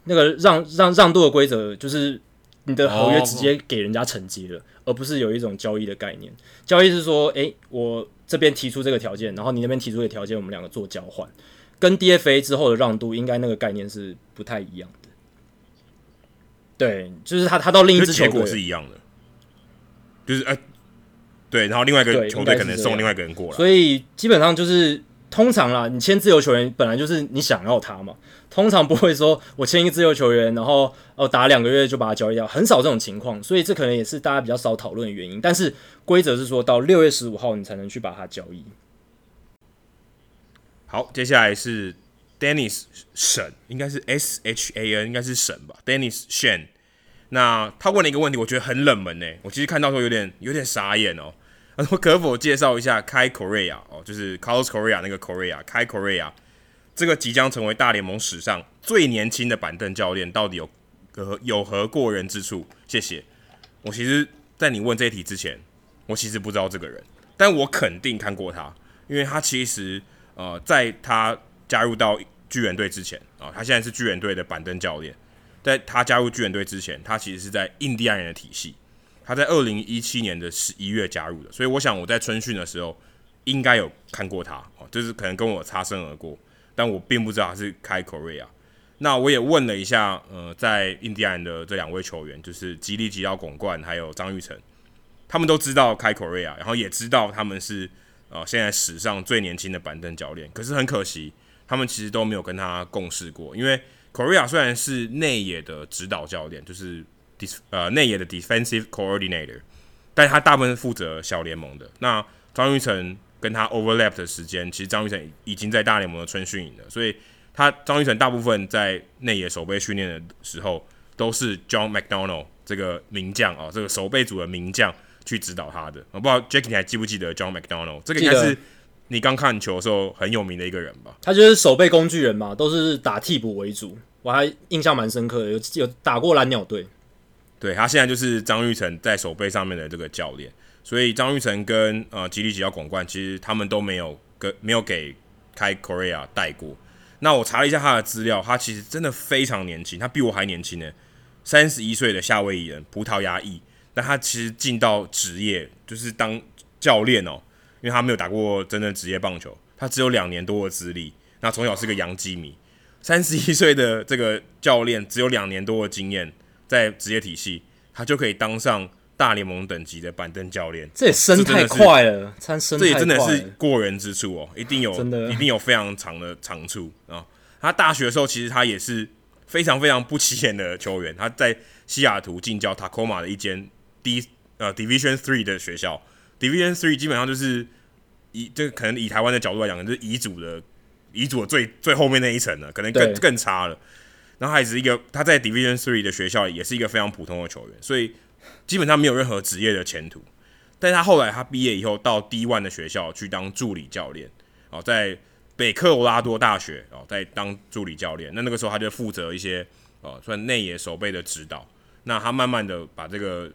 Speaker 2: 那个让让让渡的规则就是。你的合约直接给人家承接了，oh, 而不是有一种交易的概念。交易是说，诶、欸，我这边提出这个条件，然后你那边提出的条件，我们两个做交换。跟 DFA 之后的让渡，应该那个概念是不太一样的。对，就是他他到另一支球队
Speaker 1: 结果是一样的，就是哎、欸，对，然后另外一个球队可能送另外一个人过来，
Speaker 2: 所以基本上就是。通常啦，你签自由球员本来就是你想要他嘛，通常不会说我签一个自由球员，然后哦打两个月就把他交易掉，很少这种情况，所以这可能也是大家比较少讨论的原因。但是规则是说到六月十五号你才能去把它交易。
Speaker 1: 好，接下来是 Dennis 沈，应该是 S H A N，应该是沈吧，Dennis Shen。那他问了一个问题，我觉得很冷门诶，我其实看到时候有点有点傻眼哦。我可否介绍一下 Kai Correa 哦，就是 Carlos Correa 那个 Korea 开 Korea 这个即将成为大联盟史上最年轻的板凳教练，到底有何有何过人之处？谢谢。我其实，在你问这一题之前，我其实不知道这个人，但我肯定看过他，因为他其实呃，在他加入到巨人队之前啊、他现在是巨人队的板凳教练，在他加入巨人队之前，他其实是在印第安人的体系。他在二零一七年的十一月加入的，所以我想我在春训的时候应该有看过他哦，就是可能跟我擦身而过，但我并不知道他是开 Correa。那我也问了一下，呃，在印第安的这两位球员，就是吉利吉奥巩冠还有张玉成，他们都知道开 Correa，然后也知道他们是呃现在史上最年轻的板凳教练。可是很可惜，他们其实都没有跟他共事过，因为 Correa 虽然是内野的指导教练，就是。呃，内野的 defensive coordinator，但是他大部分是负责小联盟的。那张玉成跟他 overlap 的时间，其实张玉成已经在大联盟的春训营了，所以他张玉成大部分在内野守备训练的时候，都是 John McDonald 这个名将啊，这个守备组的名将去指导他的。我不知道 Jacky 你还记不记得 John McDonald？这个应该是你刚看球的时候很有名的一个人吧？
Speaker 2: 他就是守备工具人嘛，都是打替补为主。我还印象蛮深刻的，有有打过蓝鸟队。
Speaker 1: 对，他现在就是张玉成在守备上面的这个教练。所以张玉成跟呃吉利吉捞广冠，其实他们都没有跟没有给开 Korea 带过。那我查了一下他的资料，他其实真的非常年轻，他比我还年轻呢，三十一岁的夏威夷人，葡萄牙裔。那他其实进到职业就是当教练哦，因为他没有打过真正职业棒球，他只有两年多的资历。那从小是个洋基迷，三十一岁的这个教练只有两年多的经验，在职业体系，他就可以当上。大联盟等级的板凳教练，
Speaker 2: 这也升太快了，这升
Speaker 1: 这也真的是过人之处哦，一定有，真的一定有非常长的长处啊。他大学的时候，其实他也是非常非常不起眼的球员，他在西雅图近郊塔科马的一间 D 呃 Division Three 的学校，Division Three 基本上就是以这个可能以台湾的角度来讲，就是乙组的乙组的最最后面那一层了，可能更更差了。然后还是一个他在 Division Three 的学校，也是一个非常普通的球员，所以。基本上没有任何职业的前途，但是他后来他毕业以后到 D One 的学校去当助理教练，哦，在北科罗拉多大学哦，在当助理教练。那那个时候他就负责一些哦，算内野守备的指导。那他慢慢的把这个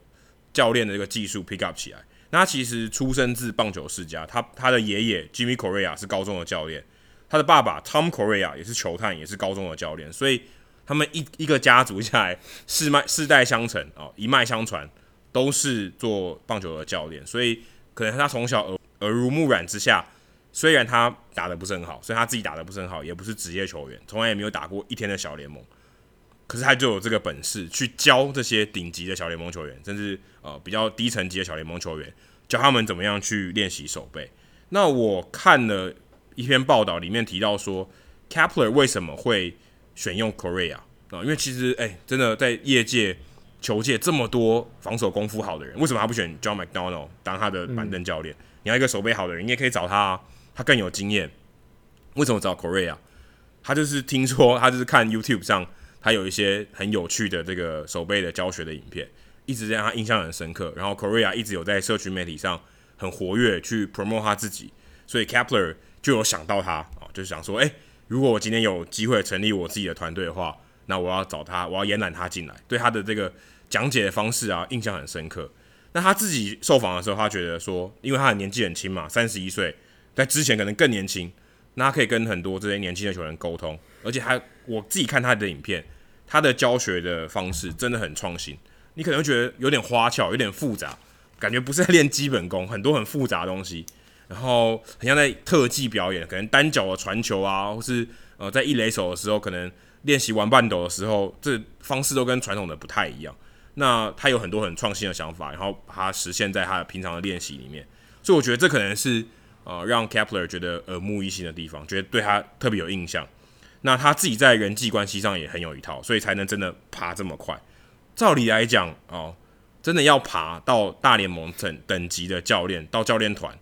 Speaker 1: 教练的这个技术 pick up 起来。那他其实出生自棒球世家，他他的爷爷 Jimmy Correa 是高中的教练，他的爸爸 Tom Correa 也是球探，也是高中的教练，所以。他们一一个家族下来世脉世代相承哦，一脉相传，都是做棒球的教练，所以可能他从小耳耳濡目染之下，虽然他打得不是很好，所以他自己打得不是很好，也不是职业球员，从来也没有打过一天的小联盟，可是他就有这个本事去教这些顶级的小联盟球员，甚至呃比较低层级的小联盟球员，教他们怎么样去练习守备。那我看了一篇报道，里面提到说，Kepler 为什么会选用 Correa 啊，因为其实哎、欸，真的在业界、球界这么多防守功夫好的人，为什么他不选 John McDonald 当他的板凳教练？嗯、你要一个守备好的人，你也可以找他、啊，他更有经验。为什么找 Correa？他就是听说他就是看 YouTube 上他有一些很有趣的这个守备的教学的影片，一直让他印象很深刻。然后 Correa 一直有在社群媒体上很活跃去 promote 他自己，所以 Kepler 就有想到他啊，就是想说，哎、欸。如果我今天有机会成立我自己的团队的话，那我要找他，我要延揽他进来，对他的这个讲解的方式啊，印象很深刻。那他自己受访的时候，他觉得说，因为他的年纪很轻嘛，三十一岁，在之前可能更年轻，那他可以跟很多这些年轻的球员沟通，而且还我自己看他的影片，他的教学的方式真的很创新。你可能会觉得有点花俏，有点复杂，感觉不是在练基本功，很多很复杂的东西。然后很像在特技表演，可能单脚的传球啊，或是呃在一垒手的时候，可能练习玩半斗的时候，这方式都跟传统的不太一样。那他有很多很创新的想法，然后把它实现在他平常的练习里面。所以我觉得这可能是呃让 Kepler 觉得耳目一新的地方，觉得对他特别有印象。那他自己在人际关系上也很有一套，所以才能真的爬这么快。照理来讲哦，真的要爬到大联盟等等级的教练，到教练团。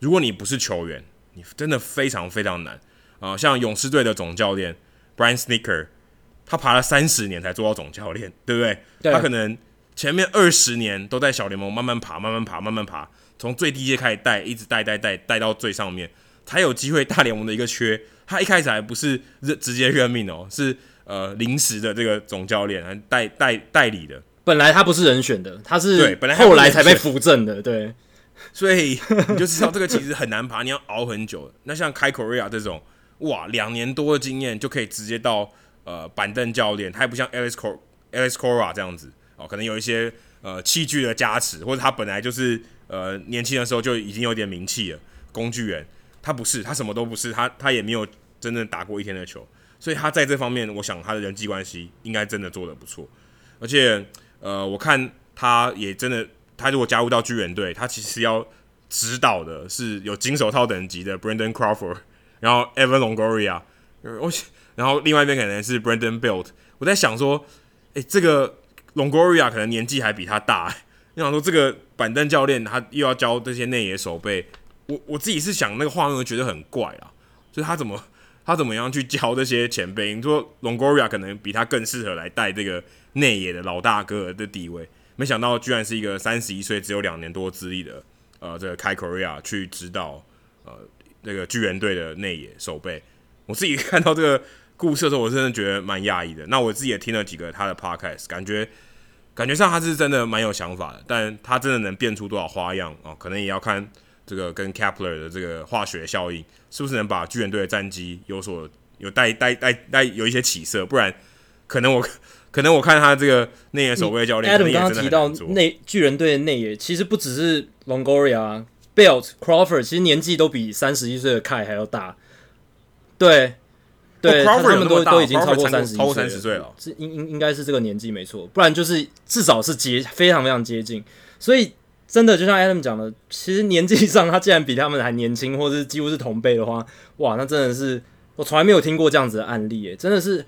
Speaker 1: 如果你不是球员，你真的非常非常难啊、呃！像勇士队的总教练 Brian Snicker，他爬了三十年才做到总教练，对不对？对。他可能前面二十年都在小联盟慢慢爬，慢慢爬，慢慢爬，从最低阶开始带，一直带带带带到最上面，才有机会大联盟的一个缺。他一开始还不是直接任命哦，是呃临时的这个总教练，还代代代理的。
Speaker 2: 本来他不是人选的，他是对，本来后来才被扶正的，对。
Speaker 1: 所以你就知道这个其实很难爬，你要熬很久。那像 Kai Correa 这种，哇，两年多的经验就可以直接到呃板凳教练，他也不像 Alex Cor Alex Cora 这样子哦，可能有一些呃器具的加持，或者他本来就是呃年轻的时候就已经有点名气了，工具人。他不是，他什么都不是，他他也没有真正打过一天的球，所以他在这方面，我想他的人际关系应该真的做得不错。而且呃，我看他也真的。他如果加入到巨人队，他其实要指导的是有金手套等级的 Brandon Crawford，然后 Evan Longoria，我然后另外一边可能是 Brandon Belt。我在想说，诶，这个 Longoria 可能年纪还比他大。[laughs] 你想说这个板凳教练他又要教这些内野守备，我我自己是想那个画面，我觉得很怪啊，就是他怎么他怎么样去教这些前辈？你说 Longoria 可能比他更适合来带这个内野的老大哥的地位，没想到居然是一个三十一岁只有两年多资历的呃这个 Kai Correa 去指导呃这个巨人队的内野守备。我自己 [laughs] 看到这个故事的时候，我真的觉得蛮讶异的。那我自己也听了几个他的 podcast，感觉感觉上他是真的蛮有想法的，但他真的能变出多少花样啊，可能也要看。这个跟 Kepler 的这个化学效应，是不是能把巨人队的战绩有所有带带带带有一些起色？不然，可能我可能我看他这个内野守卫教练
Speaker 2: ，Adam 刚刚提到内巨人队的内野，其实不只是 Longoria、Belt、Crawford，其实年纪都比三十一岁的 Kai 还要大。对，对，他们都都已经超过三十一岁了，是应应应该是这个年纪没错，不然就是至少是接 [laughs] 非常非常接近，所以。真的就像 Adam 讲的，其实年纪上他竟然比他们还年轻，或者是几乎是同辈的话，哇，那真的是我从来没有听过这样子的案例，诶，真的是，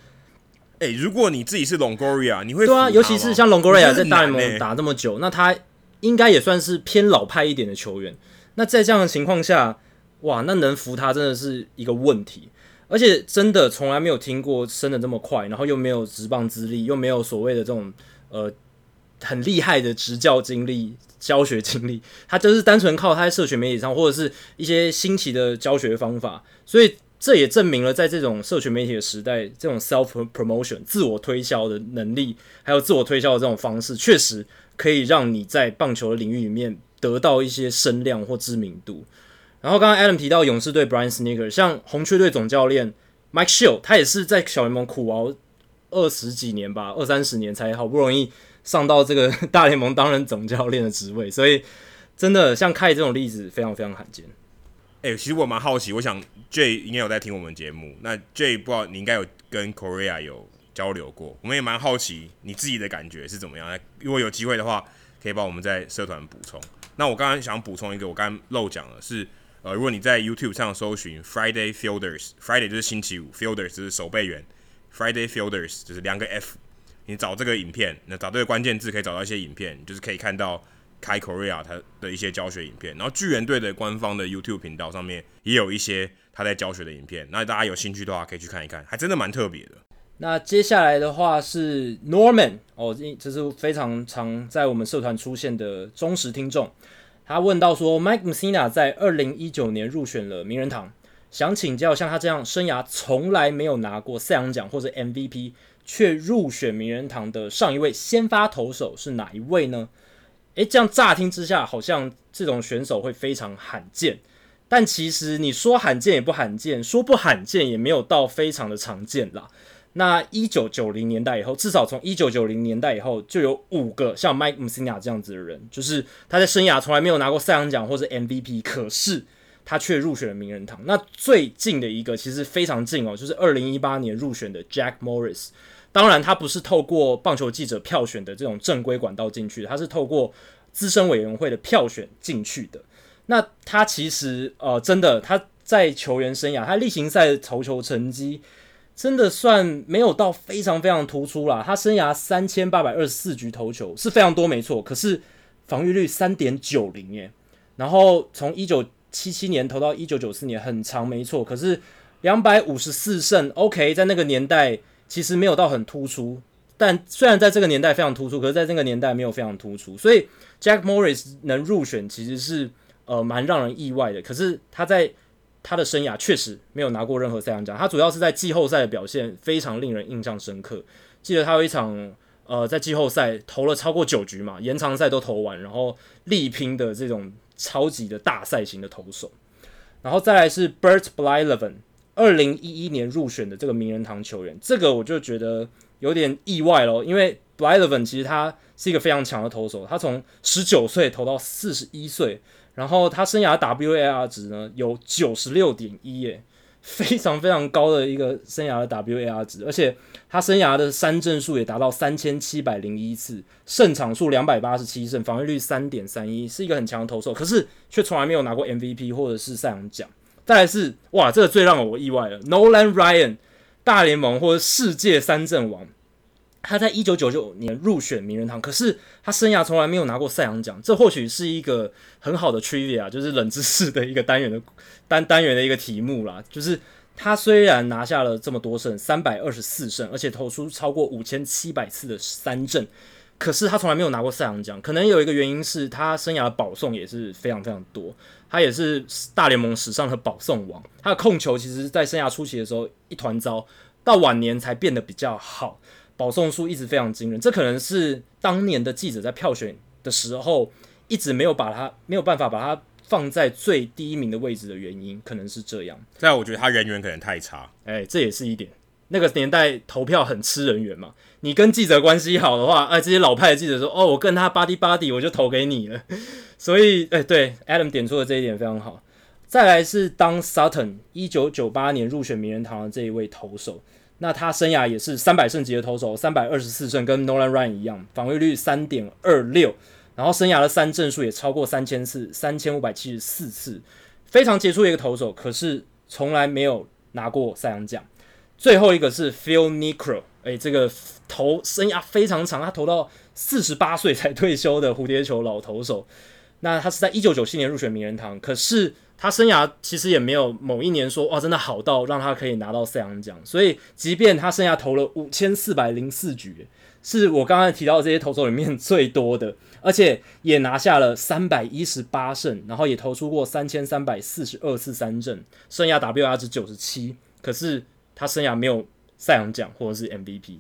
Speaker 1: 哎、欸，如果你自己是 Longoria，你会
Speaker 2: 对啊，尤其是像 Longoria 在大联盟打这么久，那他应该也算是偏老派一点的球员。那在这样的情况下，哇，那能服他真的是一个问题，而且真的从来没有听过升的这么快，然后又没有职棒资历，又没有所谓的这种呃很厉害的执教经历。教学经历，他就是单纯靠他在社群媒体上或者是一些新奇的教学方法，所以这也证明了在这种社群媒体的时代，这种 self promotion 自我推销的能力，还有自我推销的这种方式，确实可以让你在棒球的领域里面得到一些声量或知名度。然后刚刚 Adam 提到勇士队 Brian Snitker，像红雀队总教练 Mike Shildt，他也是在小联盟苦熬二十几年吧，二三十年才好不容易。上到这个大联盟担任总教练的职位，所以真的像 Kai 这种例子非常非常罕见。
Speaker 1: 哎、其实我蛮好奇，我想 J 应该有在听我们节目，那 J 不知道你应该有跟 Korea 有交流过，我们也蛮好奇你自己的感觉是怎么样。如果有机会的话，可以帮我们在社团补充。那我刚刚想补充一个，我刚刚漏讲了是，呃，如果你在 YouTube 上搜寻 Friday Fielders，Friday 就是星期五，Fielders 就是守备员，Friday Fielders 就是两个 F。你找这个影片，那找这个关键字可以找到一些影片，就是可以看到 Kai Correa 他的一些教学影片。然后巨人队的官方的 YouTube 频道上面也有一些他在教学的影片。那大家有兴趣的话，可以去看一看，还真的蛮特别的。
Speaker 2: 那接下来的话是 Norman 哦，这是非常常在我们社团出现的忠实听众。他问到说，Mike Mussina 在二零一九年入选了名人堂，想请教像他这样生涯从来没有拿过赛扬奖或者 MVP。却入选名人堂的上一位先发投手是哪一位呢？诶，这样乍听之下，好像这种选手会非常罕见，但其实你说罕见也不罕见，说不罕见也没有到非常的常见啦。那一九九零年代以后，至少从一九九零年代以后，就有五个像 Mike m u s i n a 这样子的人，就是他在生涯从来没有拿过赛扬奖或者 MVP，可是他却入选了名人堂。那最近的一个其实非常近哦，就是二零一八年入选的 Jack Morris。当然，他不是透过棒球记者票选的这种正规管道进去，他是透过资深委员会的票选进去的。那他其实呃，真的他在球员生涯，他例行赛的投球成绩真的算没有到非常非常突出啦。他生涯三千八百二十四局投球是非常多，没错。可是防御率三点九零耶，然后从一九七七年投到一九九四年，很长，没错。可是两百五十四胜，OK，在那个年代。其实没有到很突出，但虽然在这个年代非常突出，可是在这个年代没有非常突出，所以 Jack Morris 能入选其实是呃蛮让人意外的。可是他在他的生涯确实没有拿过任何赛扬奖，他主要是在季后赛的表现非常令人印象深刻。记得他有一场呃在季后赛投了超过九局嘛，延长赛都投完，然后力拼的这种超级的大赛型的投手。然后再来是 Bert Blyleven。二零一一年入选的这个名人堂球员，这个我就觉得有点意外咯，因为 Blyleven 其实他是一个非常强的投手，他从十九岁投到四十一岁，然后他生涯 WAR 值呢有九十六点一耶，非常非常高的一个生涯的 WAR 值，而且他生涯的三振数也达到三千七百零一次，胜场数两百八十七胜，防御率三点三一，是一个很强的投手，可是却从来没有拿过 MVP 或者是赛扬奖。再来是哇，这个最让我意外了，Nolan Ryan，大联盟或者世界三振王，他在一九九九年入选名人堂，可是他生涯从来没有拿过赛扬奖。这或许是一个很好的 trivia，就是冷知识的一个单元的 [laughs] 单单元的一个题目啦。就是他虽然拿下了这么多胜，三百二十四胜，而且投出超过五千七百次的三振，可是他从来没有拿过赛扬奖。可能有一个原因是他生涯保送也是非常非常多，他也是大联盟史上的保送王。他的控球其实，在生涯初期的时候一团糟，到晚年才变得比较好。保送数一直非常惊人，这可能是当年的记者在票选的时候一直没有把他没有办法把他放在最第一名的位置的原因，可能是这样。
Speaker 1: 再我觉得他人缘可能太差，
Speaker 2: 哎、这也是一点。那个年代投票很吃人缘嘛，你跟记者关系好的话，哎，这些老派的记者说，哦，我跟他巴蒂巴蒂我就投给你了。所以，哎，对，Adam 点出的这一点非常好。再来是当 Sutton 一九九八年入选名人堂的这一位投手。那他生涯也是三百胜级的投手，三百二十四胜，跟 Nolan Ryan 一样，防御率三点二六，然后生涯的三振数也超过三千次，三千五百七十四次，非常杰出的一个投手，可是从来没有拿过赛扬奖。最后一个是 Phil Niekro，哎、这个投生涯非常长，他投到四十八岁才退休的蝴蝶球老投手。那他是在一九九七年入选名人堂，可是。他生涯其实也没有某一年说哇，真的好到让他可以拿到赛扬奖，所以即便他生涯投了五千四百零四局，是我刚才提到的这些投手里面最多的，而且也拿下了三百一十八胜，然后也投出过三千三百四十二次三振，生涯 WR 值九十七，可是他生涯没有赛扬奖或者是 MVP。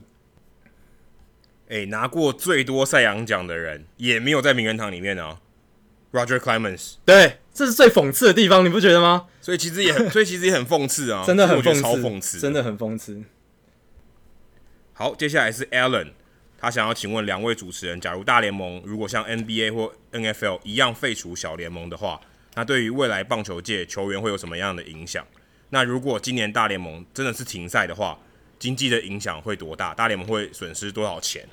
Speaker 1: 诶，拿过最多赛扬奖的人也没有在名人堂里面啊。Roger Clemens，
Speaker 2: 对，这是最讽刺的地方，你不觉得吗？
Speaker 1: 所以其实也很，[laughs] 所以其实也很讽刺啊，
Speaker 2: 真的很讽刺，
Speaker 1: 超讽刺，
Speaker 2: 真的很讽刺。
Speaker 1: 好，接下来是 Alan，他想要请问两位主持人，假如大联盟如果像 NBA 或 NFL 一样废除小联盟的话，那对于未来棒球界球员会有什么样的影响？那如果今年大联盟真的是停赛的话，经济的影响会多大？大联盟会损失多少钱？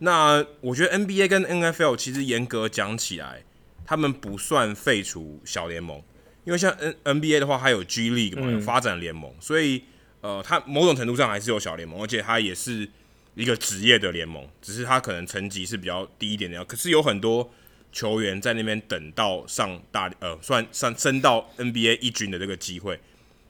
Speaker 1: 那我觉得 NBA 跟 NFL 其实严格讲起来。他们不算废除小联盟，因为像 N NBA 的话，它有 G League 嘛，有发展联盟，嗯、所以呃，它某种程度上还是有小联盟，而且它也是一个职业的联盟，只是它可能层级是比较低一点的。可是有很多球员在那边等到上大呃，算上升到 NBA 一军的这个机会，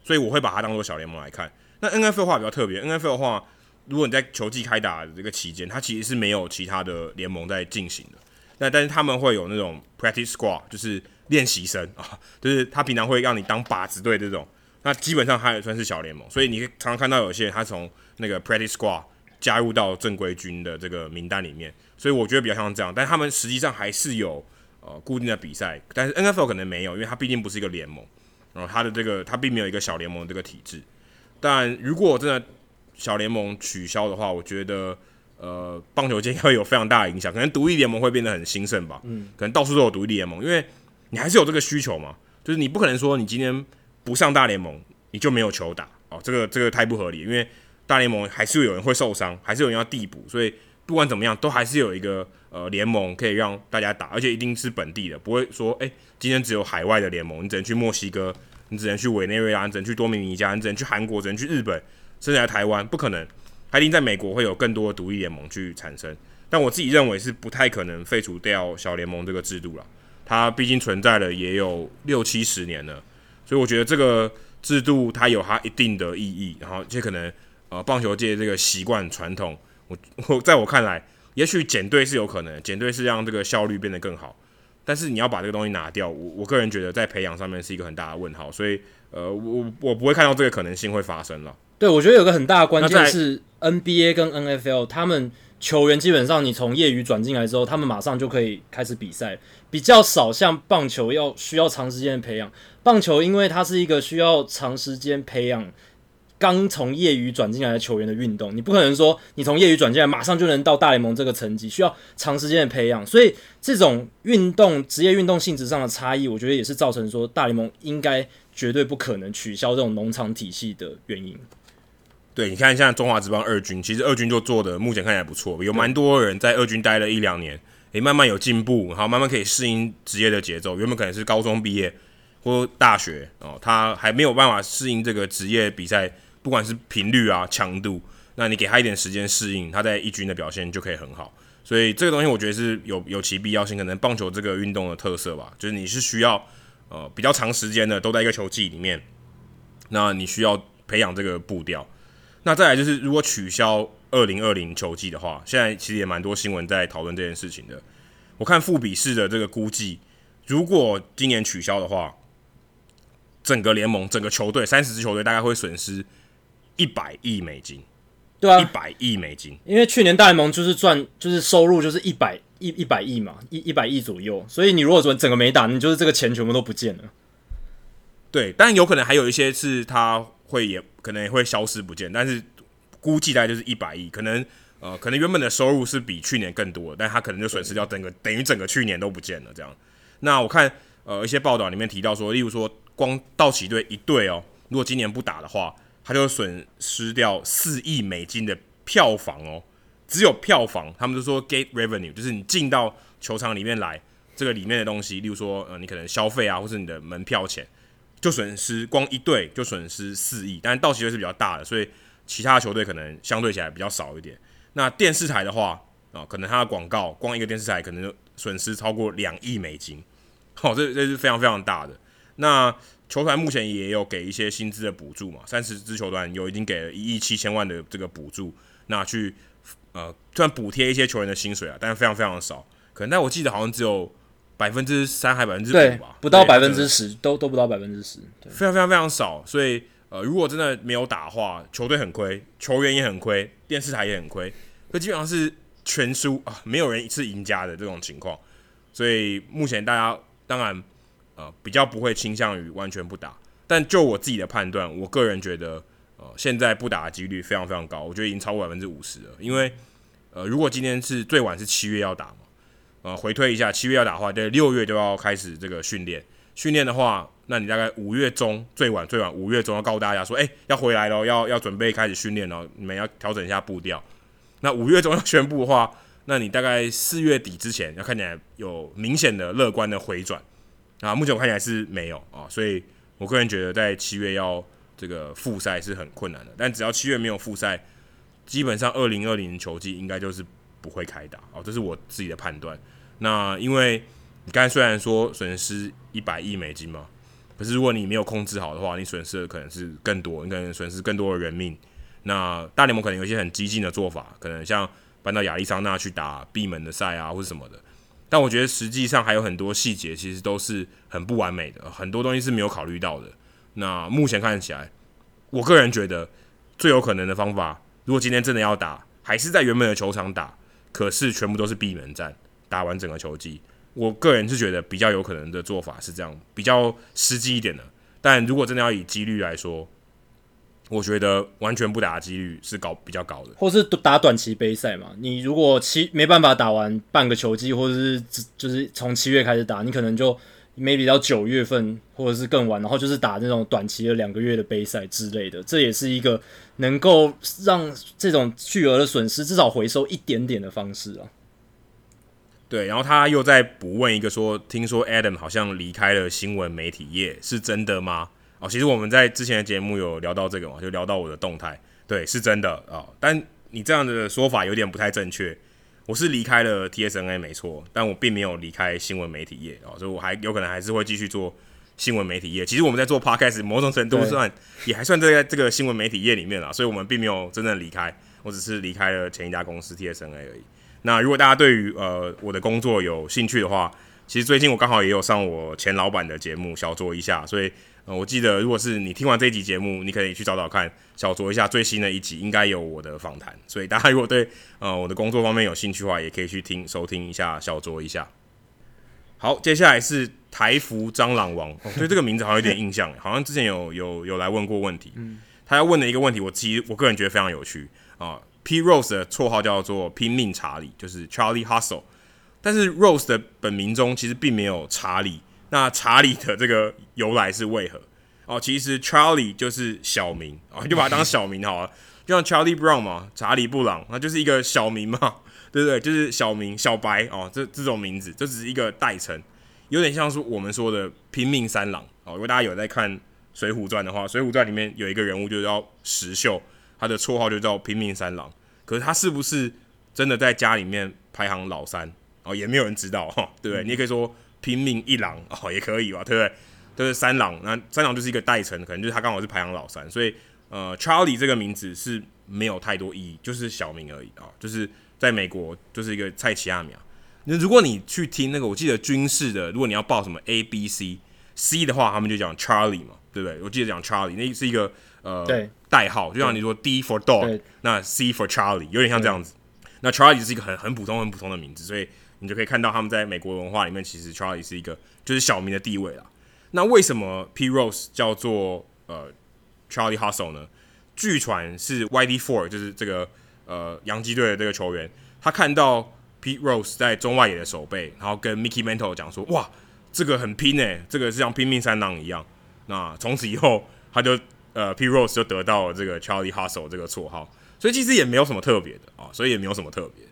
Speaker 1: 所以我会把它当做小联盟来看。那 NFL 的话比较特别，NFL 的话，如果你在球季开打的这个期间，它其实是没有其他的联盟在进行的。那但是他们会有那种 practice squad，就是练习生啊，就是他平常会让你当靶子队这种。那基本上他也算是小联盟，所以你常常看到有些人他从那个 practice squad 加入到正规军的这个名单里面。所以我觉得比较像这样，但他们实际上还是有呃固定的比赛。但是 NFL 可能没有，因为它毕竟不是一个联盟，然后它的这个它并没有一个小联盟的这个体制。但如果真的小联盟取消的话，我觉得。呃，棒球界会有非常大的影响，可能独立联盟会变得很兴盛吧。嗯，可能到处都有独立联盟，因为你还是有这个需求嘛。就是你不可能说你今天不上大联盟，你就没有球打哦。这个这个太不合理，因为大联盟还是有人会受伤，还是有人要递补，所以不管怎么样，都还是有一个呃联盟可以让大家打，而且一定是本地的，不会说哎、欸，今天只有海外的联盟，你只能去墨西哥，你只能去委内瑞拉，你只能去多米尼加，你只能去韩国，只能去日本，甚至来台湾，不可能。他一定在美国会有更多的独立联盟去产生，但我自己认为是不太可能废除掉小联盟这个制度了。它毕竟存在了也有六七十年了，所以我觉得这个制度它有它一定的意义。然后这可能呃棒球界这个习惯传统，我我在我看来，也许减队是有可能，减队是让这个效率变得更好。但是你要把这个东西拿掉，我我个人觉得在培养上面是一个很大的问号。所以呃我我不会看到这个可能性会发生了。
Speaker 2: 对，我觉得有个很大的关键是 NBA 跟 NFL，他们球员基本上你从业余转进来之后，他们马上就可以开始比赛，比较少像棒球要需要长时间的培养。棒球因为它是一个需要长时间培养刚从业余转进来的球员的运动，你不可能说你从业余转进来马上就能到大联盟这个层级，需要长时间的培养。所以这种运动职业运动性质上的差异，我觉得也是造成说大联盟应该绝对不可能取消这种农场体系的原因。
Speaker 1: 对，你看，像中华职棒二军，其实二军就做的目前看起来不错，有蛮多人在二军待了一两年，诶，慢慢有进步，然后慢慢可以适应职业的节奏。原本可能是高中毕业或大学哦，他还没有办法适应这个职业比赛，不管是频率啊、强度，那你给他一点时间适应，他在一军的表现就可以很好。所以这个东西我觉得是有有其必要性，可能棒球这个运动的特色吧，就是你是需要呃比较长时间的都在一个球季里面，那你需要培养这个步调。那再来就是如果取消二零二零球季的话，现在其实也蛮多新闻在讨论这件事情的。我看富比士的这个估计，如果今年取消的话，整个联盟整个球队三十支球队大概会损失一百亿美金。
Speaker 2: 对啊，
Speaker 1: 一百亿美金，
Speaker 2: 因为去年大联盟就是赚，就是收入就是一百一一百亿嘛，一一百亿左右，所以你如果说整个没打，你就是这个钱全部都不见了。
Speaker 1: 对，但有可能还有一些是他会也可能也会消失不见，但是估计大概就是一百亿，可能呃可能原本的收入是比去年更多，但他可能就损失掉整个等于整个去年都不见了这样。那我看呃一些报道里面提到说，例如说光道奇队一队哦，如果今年不打的话。他就损失掉四亿美金的票房哦，只有票房，他们就说 gate revenue，就是你进到球场里面来，这个里面的东西，例如说呃，你可能消费啊，或是你的门票钱，就损失光一队就损失四亿，但是道奇队是比较大的，所以其他球队可能相对起来比较少一点。那电视台的话啊，可能它的广告光一个电视台可能损失超过两亿美金，好、哦，这这是非常非常大的。那球团目前也有给一些薪资的补助嘛，三十支球团有已经给了一亿七千万的这个补助，那去呃虽然补贴一些球员的薪水啊，但是非常非常少，可能但我记得好像只有百分之三还百分之五吧，
Speaker 2: 不到百分之十，都都不到百分之十，
Speaker 1: 非常非常非常少。所以呃，如果真的没有打的话，球队很亏，球员也很亏，电视台也很亏，这基本上是全输啊，没有人是赢家的这种情况。所以目前大家当然。呃，比较不会倾向于完全不打，但就我自己的判断，我个人觉得，呃，现在不打的几率非常非常高，我觉得已经超过百分之五十了。因为，呃，如果今天是最晚是七月要打嘛，呃，回推一下，七月要打的话，对，六月就要开始这个训练。训练的话，那你大概五月中最晚最晚五月中要告诉大家说，哎、要回来了，要要准备开始训练了，你们要调整一下步调。那五月中要宣布的话，那你大概四月底之前要看起来有明显的乐观的回转。啊，目前我看起来是没有啊，所以我个人觉得在七月要这个复赛是很困难的。但只要七月没有复赛，基本上二零二零球季应该就是不会开打哦，这是我自己的判断。那因为你刚才虽然说损失一百亿美金嘛，可是如果你没有控制好的话，你损失的可能是更多，你可能损失更多的人命。那大联盟可能有一些很激进的做法，可能像搬到亚利桑那去打闭门的赛啊，或者什么的。但我觉得实际上还有很多细节，其实都是很不完美的，很多东西是没有考虑到的。那目前看起来，我个人觉得最有可能的方法，如果今天真的要打，还是在原本的球场打，可是全部都是闭门战，打完整个球季。我个人是觉得比较有可能的做法是这样，比较实际一点的。但如果真的要以几率来说，我觉得完全不打的几率是高比较高的，
Speaker 2: 或是打短期杯赛嘛。你如果七没办法打完半个球季，或者是就是从七月开始打，你可能就 maybe 到九月份或者是更晚，然后就是打那种短期的两个月的杯赛之类的。这也是一个能够让这种巨额的损失至少回收一点点的方式啊。
Speaker 1: 对，然后他又在补问一个说，听说 Adam 好像离开了新闻媒体业，是真的吗？哦，其实我们在之前的节目有聊到这个嘛，就聊到我的动态，对，是真的啊、哦。但你这样的说法有点不太正确。我是离开了 TSNA 没错，但我并没有离开新闻媒体业啊、哦，所以我还有可能还是会继续做新闻媒体业。其实我们在做 Podcast，某种程度算也还算在这个新闻媒体业里面了，所以我们并没有真正离开，我只是离开了前一家公司 TSNA 而已。那如果大家对于呃我的工作有兴趣的话，其实最近我刚好也有上我前老板的节目小酌一下，所以。呃，我记得，如果是你听完这一集节目，你可以去找找看，小酌一下最新的一集，应该有我的访谈。所以大家如果对呃我的工作方面有兴趣的话，也可以去听收听一下，小酌一下。好，接下来是台服蟑螂王，哦，对这个名字好像有点印象，好像之前有有有来问过问题。他要问的一个问题，我其实我个人觉得非常有趣啊。P Rose 的绰号叫做拼命查理，就是 Charlie Hustle，但是 Rose 的本名中其实并没有查理。那查理的这个由来是为何？哦，其实 Charlie 就是小名啊，哦，就把它当小名好了，就像 Charlie Brown 嘛，查理布朗，那就是一个小名嘛，对不对？就是小名小白哦，这这种名字，这只是一个代称，有点像是我们说的拼命三郎哦。如果大家有在看《水浒传》的话，《水浒传》里面有一个人物就叫石秀，他的绰号就叫拼命三郎。可是他是不是真的在家里面排行老三哦？也没有人知道哈，对不对？嗯、你也可以说拼命一郎哦，也可以吧，对不对？就是三郎，那三郎就是一个代称，可能就是他刚好是排行老三，所以呃，Charlie 这个名字是没有太多意义，就是小名而已啊，就是在美国就是一个菜奇亚米啊。那如果你去听那个，我记得军事的，如果你要报什么 A B C C 的话，他们就讲 Charlie 嘛，对不对？我记得讲 Charlie，那是一个呃代号，就像你说 D for dog，那 C for Charlie，有点像这样子。那 Charlie 是一个很很普通很普通的名字，所以你就可以看到他们在美国文化里面，其实 Charlie 是一个就是小名的地位啦。那为什么 Pete Rose 叫做呃 Charlie Hustle 呢？据传是 YD Four，就是这个呃洋基队的这个球员，他看到。Pete Rose 在中外野的守备，然后跟 Mickey Mantle 讲说：“哇，这个很拼诶，这个是像拼命三郎一样。”那从此以后，他就呃 Pete Rose 就得到了这个 Charlie Hustle 这个绰号。所以其实也没有什么特别的啊，所以也没有什么特别。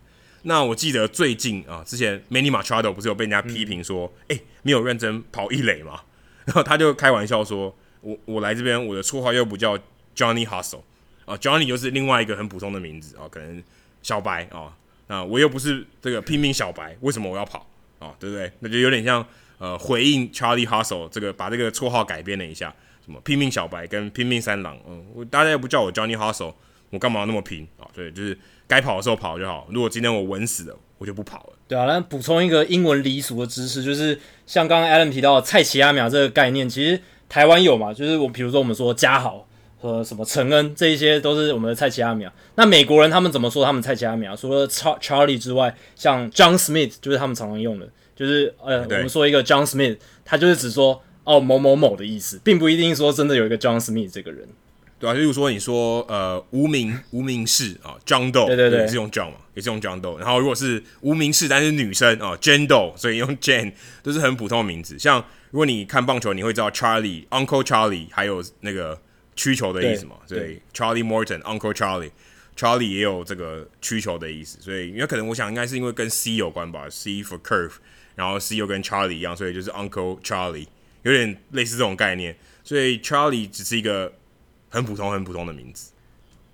Speaker 1: 那我记得最近啊，之前 Manny Machado 不是有被人家批评说：“哎、嗯欸，没有认真跑一垒嘛？”然后他就开玩笑说：“我我来这边，我的绰号又不叫 Johnny Hustle 啊，Johnny 就是另外一个很普通的名字啊，可能小白啊。”那，我又不是这个拼命小白，为什么我要跑啊？对不对？那就有点像呃回应 Charlie Hustle 这个把这个绰号改编了一下，什么拼命小白跟拼命三郎，嗯，我大家又不叫我 Johnny Hustle，我干嘛那么拼啊？对，就是该跑的时候跑就好。如果今天我稳死了，我就不跑了。
Speaker 2: 对啊，那补充一个英文俚俗的知识，就是像刚刚 Alan 提到的蔡奇亚米亚这个概念，其实台湾有嘛？就是我比如说我们说家豪。和什么陈恩，这一些都是我们的蔡奇亚米亚。那美国人他们怎么说他们蔡奇亚米亚？除了 Charlie 之外，像 John Smith 就是他们常常用的，就是呃，我们说一个 John Smith，他就是只说哦某某某的意思，并不一定说真的有一个 John Smith 这个人。
Speaker 1: 对啊，例如说你说呃无名无名氏啊 John Doe，对对对，也是用 John 嘛，也是用 John Doe。然后如果是无名氏但是女生啊 Jane Doe，所以用 Jane 都是很普通的名字。像如果你看棒球，你会知道 Charlie Uncle Charlie，还有那个。曲球的意思嘛，所以 Charlie Morton Uncle Charlie，Charlie 也有这个曲球的意思，所以因为可能我想应该是因为跟 C 有关吧，C for curve，然后 C 又跟 Charlie 一样，所以就是 Uncle Charlie，有点类似这种概念，所以 Charlie 只是一个很普通很普通的名字。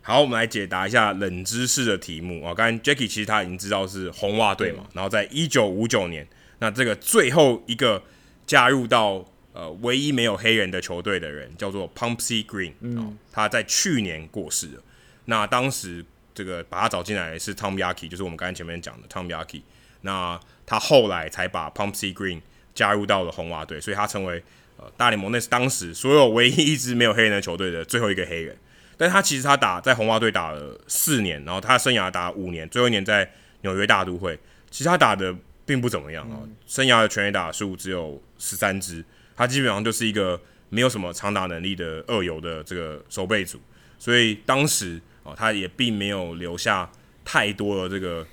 Speaker 1: 好，我们来解答一下冷知识的题目啊，刚刚 Jackie 其实他已经知道是红袜队嘛，然后在一九五九年，那这个最后一个加入到。呃，唯一没有黑人的球队的人叫做 Pumpsie Green，嗯、哦，他在去年过世了。那当时这个把他找进来的是 Tom Yaki，就是我们刚才前面讲的 Tom Yaki。那他后来才把 Pumpsie Green 加入到了红袜队，所以他成为呃大联盟那是当时所有唯一一支没有黑人的球队的最后一个黑人。但是他其实他打在红袜队打了四年，然后他生涯打五年，最后一年在纽约大都会，其实他打的并不怎么样啊，嗯、生涯的全垒打数只有十三支。他基本上就是一个没有什么长打能力的二游的这个守备组，所以当时啊，他也并没有留下太多的这个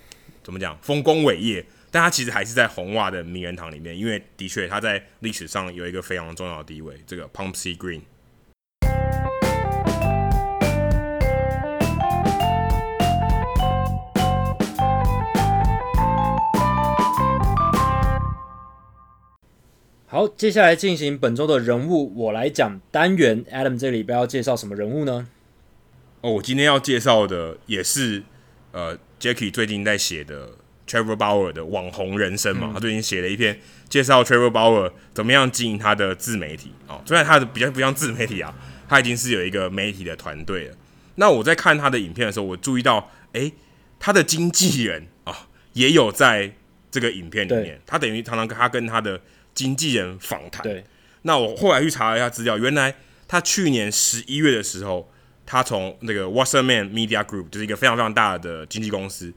Speaker 1: 怎么讲丰功伟业，但他其实还是在红袜的名人堂里面，因为的确他在历史上有一个非常重要的地位，这个 Pumpsie Green。
Speaker 2: 好，接下来进行本周的人物我来讲单元。Adam 这个礼拜要介绍什么人物呢？
Speaker 1: 哦，我今天要介绍的也是呃，Jackie 最近在写的 Trevor Bauer 的网红人生嘛。嗯、他最近写了一篇介绍 Trevor Bauer 怎么样经营他的自媒体哦。虽然他的比较不像自媒体啊，[laughs] 他已经是有一个媒体的团队了。那我在看他的影片的时候，我注意到，诶，他的经纪人啊、哦、也有在这个影片里面。他等于常常跟他跟他的经纪人访谈。那我后来去查了一下资料，原来他去年十一月的时候，他从那个 Wasserman Media Group，就是一个非常非常大的经纪公司，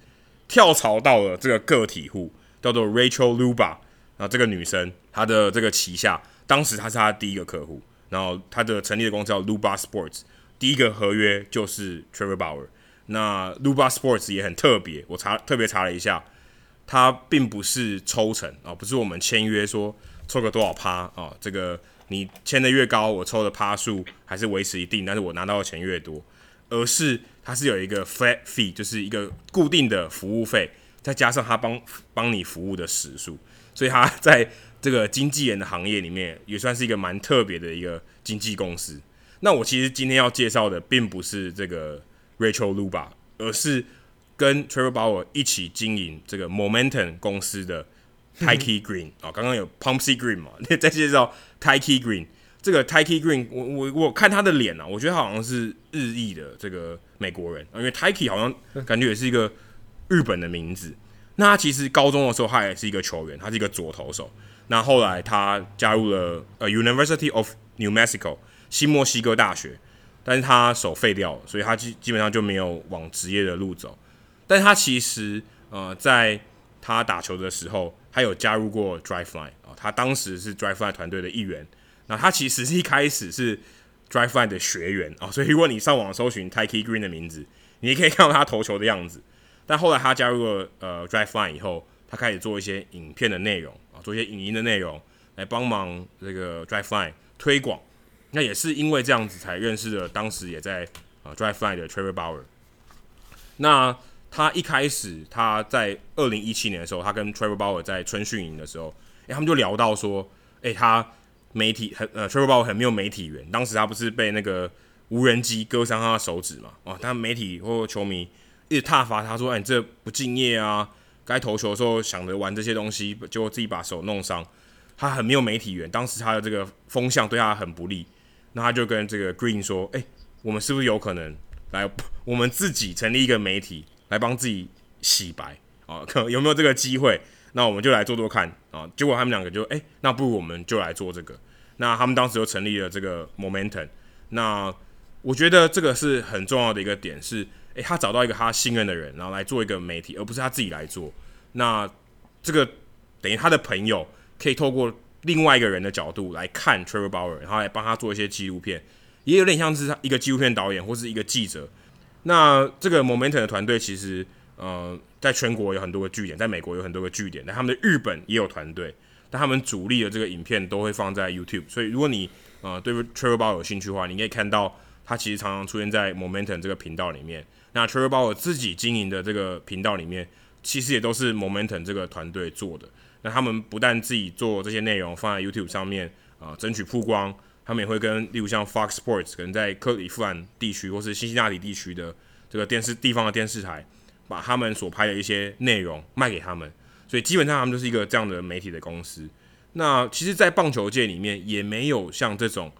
Speaker 1: 跳槽到了这个个体户，叫做 Rachel Luba。然后这个女生，她的这个旗下，当时她是她第一个客户。然后她的成立的公司叫 Luba Sports，第一个合约就是 Trevor Bauer。那 Luba Sports 也很特别，我查特别查了一下。它并不是抽成啊，不是我们签约说抽个多少趴啊，这个你签的越高，我抽的趴数还是维持一定，但是我拿到的钱越多，而是它是有一个 flat fee，就是一个固定的服务费，再加上他帮帮你服务的时数，所以他在这个经纪人的行业里面也算是一个蛮特别的一个经纪公司。那我其实今天要介绍的并不是这个 Rachel Luba，而是跟 Trevor Bauer 一起经营这个 Momentum 公司的 Tyke Green 啊、刚刚有 Pumpsy Green 嘛，[laughs] 再介绍 Tyke Green。这个 Tyke Green，我我我看他的脸啊，我觉得他好像是日裔的这个美国人，因为 Tyke 好像感觉也是一个日本的名字。那他其实高中的时候，他也是一个球员，他是一个左投手。那后来他加入了呃 University of New Mexico 新墨西哥大学，但是他手废掉了，所以他基基本上就没有往职业的路走。但是他其实呃在他打球的时候，他有加入过 Driveline 啊，他当时是 Driveline 团队的一员。那他其实是一开始是 Driveline 的学员啊，所以如果你上网搜寻 Tyke Green 的名字，你也可以看到他投球的样子。但后来他加入了呃 Driveline 以后，他开始做一些影片的内容啊，做一些影音的内容来帮忙这个 Driveline 推广。那也是因为这样子才认识了当时也在啊 Driveline 的 Trevor Bauer。那他一开始他在二零一七年的时候，他跟 Trevor Bauer 在春训营的时候，诶，他们就聊到说，诶，他。媒体很呃，Trevor Bauer 很没有媒体缘。当时他不是被那个无人机割伤他的手指嘛？哦，但媒体或球迷一直挞伐他说：“哎，你这不敬业啊！该投球的时候想着玩这些东西，结果自己把手弄伤。”他很没有媒体缘。当时他的这个风向对他很不利。那他就跟这个 Green 说：“哎，我们是不是有可能来我们自己成立一个媒体来帮自己洗白啊？可 [laughs] 有没有这个机会？”那我们就来做做看啊！结果他们两个就哎、那不如我们就来做这个。那他们当时就成立了这个 Momentum。那我觉得这个是很重要的一个点是，哎、他找到一个他信任的人，然后来做一个媒体，而不是他自己来做。那这个等于他的朋友可以透过另外一个人的角度来看 Trevor Bauer，然后来帮他做一些纪录片，也有点像是一个纪录片导演或是一个记者。那这个 Momentum 的团队其实。呃，在全国有很多个据点，在美国有很多个据点，但他们的日本也有团队，但他们主力的这个影片都会放在 YouTube，所以如果你呃对 Trevor Bauer 有兴趣的话，你可以看到他其实常常出现在 Momentum 这个频道里面。那 Trevor Bauer 自己经营的这个频道里面，其实也都是 Momentum 这个团队做的。那他们不但自己做这些内容放在 YouTube 上面啊、呃，争取曝光，他们也会跟例如像 Fox Sports 可能在克里夫兰地区或是辛辛那提地区的这个电视地方的电视台。把他们所拍的一些内容卖给他们，所以基本上他们就是一个这样的媒体的公司。那其实，在棒球界里面也没有像这种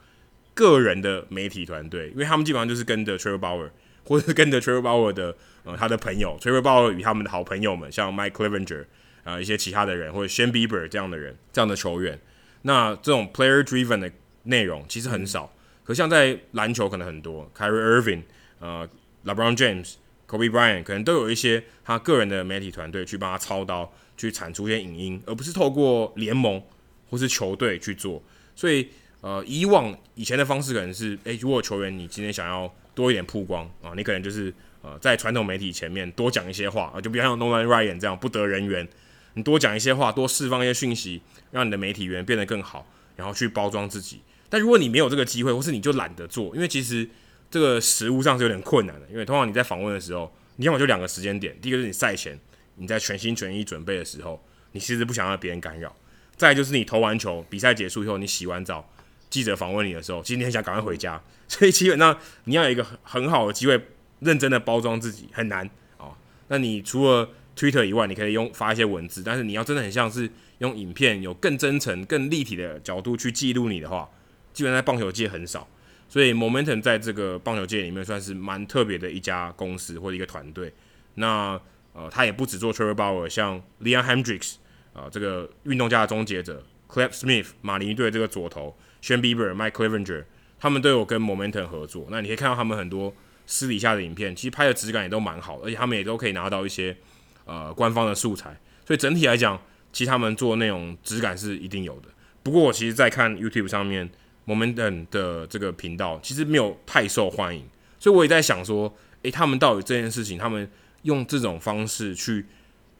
Speaker 1: 个人的媒体团队，因为他们基本上就是跟着 Trevor Bauer，或者跟着 Trevor Bauer 的呃他的朋友，Trevor Bauer 与他们的好朋友们，像 Mike Clevinger 啊、呃、一些其他的人，或者 Shane Bieber 这样的人，这样的球员。那这种 player driven 的内容其实很少，可像在篮球可能很多，Kyrie Irving 呃 LeBron James。Kobe Bryant 可能都有一些他个人的媒体团队去帮他操刀，去产出一些影音，而不是透过联盟或是球队去做。所以，呃，以往以前的方式可能是，诶、如果球员你今天想要多一点曝光啊，你可能就是呃在传统媒体前面多讲一些话啊，就比如像 Nolan Ryan 这样不得人缘，你多讲一些话，多释放一些讯息，让你的媒体缘变得更好，然后去包装自己。但如果你没有这个机会，或是你就懒得做，因为其实。这个实物上是有点困难的，因为通常你在访问的时候，你要么就两个时间点，第一个是你赛前你在全心全意准备的时候，你其实不想让别人干扰；再就是你投完球，比赛结束以后，你洗完澡，记者访问你的时候，其实你很想赶快回家，所以基本上你要有一个很好的机会，认真的包装自己很难哦。那你除了 Twitter 以外，你可以用发一些文字，但是你要真的很像是用影片，有更真诚、更立体的角度去记录你的话，基本上在棒球界很少。所以，Momentum 在这个棒球界里面算是蛮特别的一家公司或者一个团队。那呃，他也不只做 Trevor Bauer，像 Leon Hendricks 啊、这个运动家的终结者 c l a p Smith 马林队这个左投 s h a n Bieber、Mike Clevenger，他们都有跟 Momentum 合作。那你可以看到他们很多私底下的影片，其实拍的质感也都蛮好，而且他们也都可以拿到一些呃官方的素材。所以整体来讲，其实他们做内容质感是一定有的。不过，我其实在看 YouTube 上面。Moment 的这个频道其实没有太受欢迎，所以我也在想说，诶，他们到底这件事情，他们用这种方式去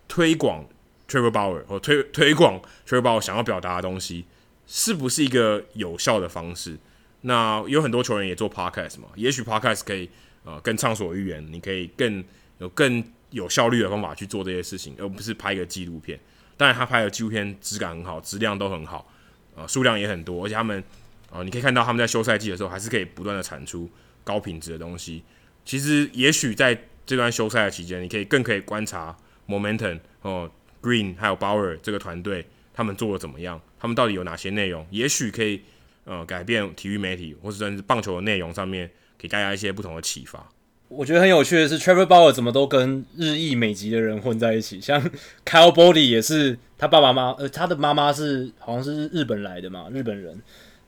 Speaker 1: 推广 Trevor Bauer 或推推广 Trevor Bauer 想要表达的东西，是不是一个有效的方式？那有很多球员也做 Podcast 嘛，也许 Podcast 可以呃更畅所欲言，你可以更有更有效率的方法去做这些事情，而不是拍一个纪录片。当然，他拍的纪录片质感很好，质量都很好，呃，数量也很多，而且他们。啊、你可以看到他们在休赛季的时候，还是可以不断的产出高品质的东西。其实也许在这段休赛的期间，你可以更可以观察 Momentum 哦，Green 还有 Bauer 这个团队他们做的怎么样，他们到底有哪些内容，也许可以呃改变体育媒体或者甚至棒球的内容上面，给大家一些不同的启发。
Speaker 2: 我觉得很有趣的是，Trevor Bauer 怎么都跟日裔美籍的人混在一起，像 Kyle Boddy 也是他爸爸妈妈，呃，他的妈妈是好像是日本来的嘛，日本人。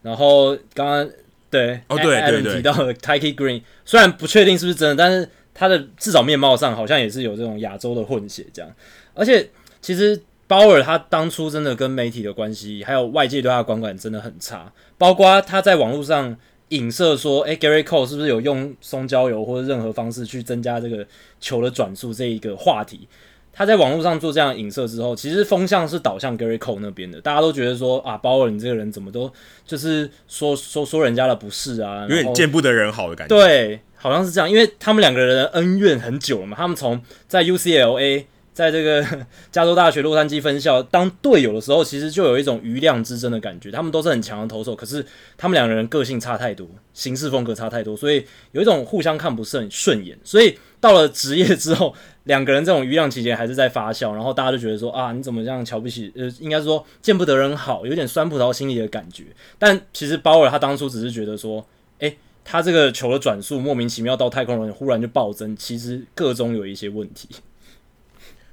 Speaker 2: 然后刚刚对
Speaker 1: 哦对
Speaker 2: Adam 提到了 Tykey Green，虽然不确定是不是真的，但是他的至少面貌上好像也是有这种亚洲的混血这样。而且其实 Bauer 他当初真的跟媒体的关系，还有外界对他的观感真的很差，包括他在网络上。影射说，诶，Gary Cole 是不是有用松焦油或者任何方式去增加这个球的转速这一个话题？他在网络上做这样的影射之后，其实风向是导向 Gary Cole 那边的，大家都觉得说啊，鲍尔你这个人怎么都就是说说说人家的不是啊，
Speaker 1: 有点见不得人好的感觉。
Speaker 2: 对，好像是这样，因为他们两个人的恩怨很久了嘛，他们从在 UCLA。在这个 [laughs] 加州大学洛杉矶分校当队友的时候，其实就有一种余量之争的感觉。他们都是很强的投手，可是他们两个人个性差太多，行事风格差太多，所以有一种互相看不是很顺眼。所以到了职业之后，两个人这种瑜亮期间还是在发酵，然后大家就觉得说啊，你怎么这样瞧不起？呃，应该说见不得人好，有点酸葡萄心理的感觉。但其实鲍尔他当初只是觉得说，诶，他这个球的转速莫名其妙到太空人忽然就暴增，其实个中有一些问题。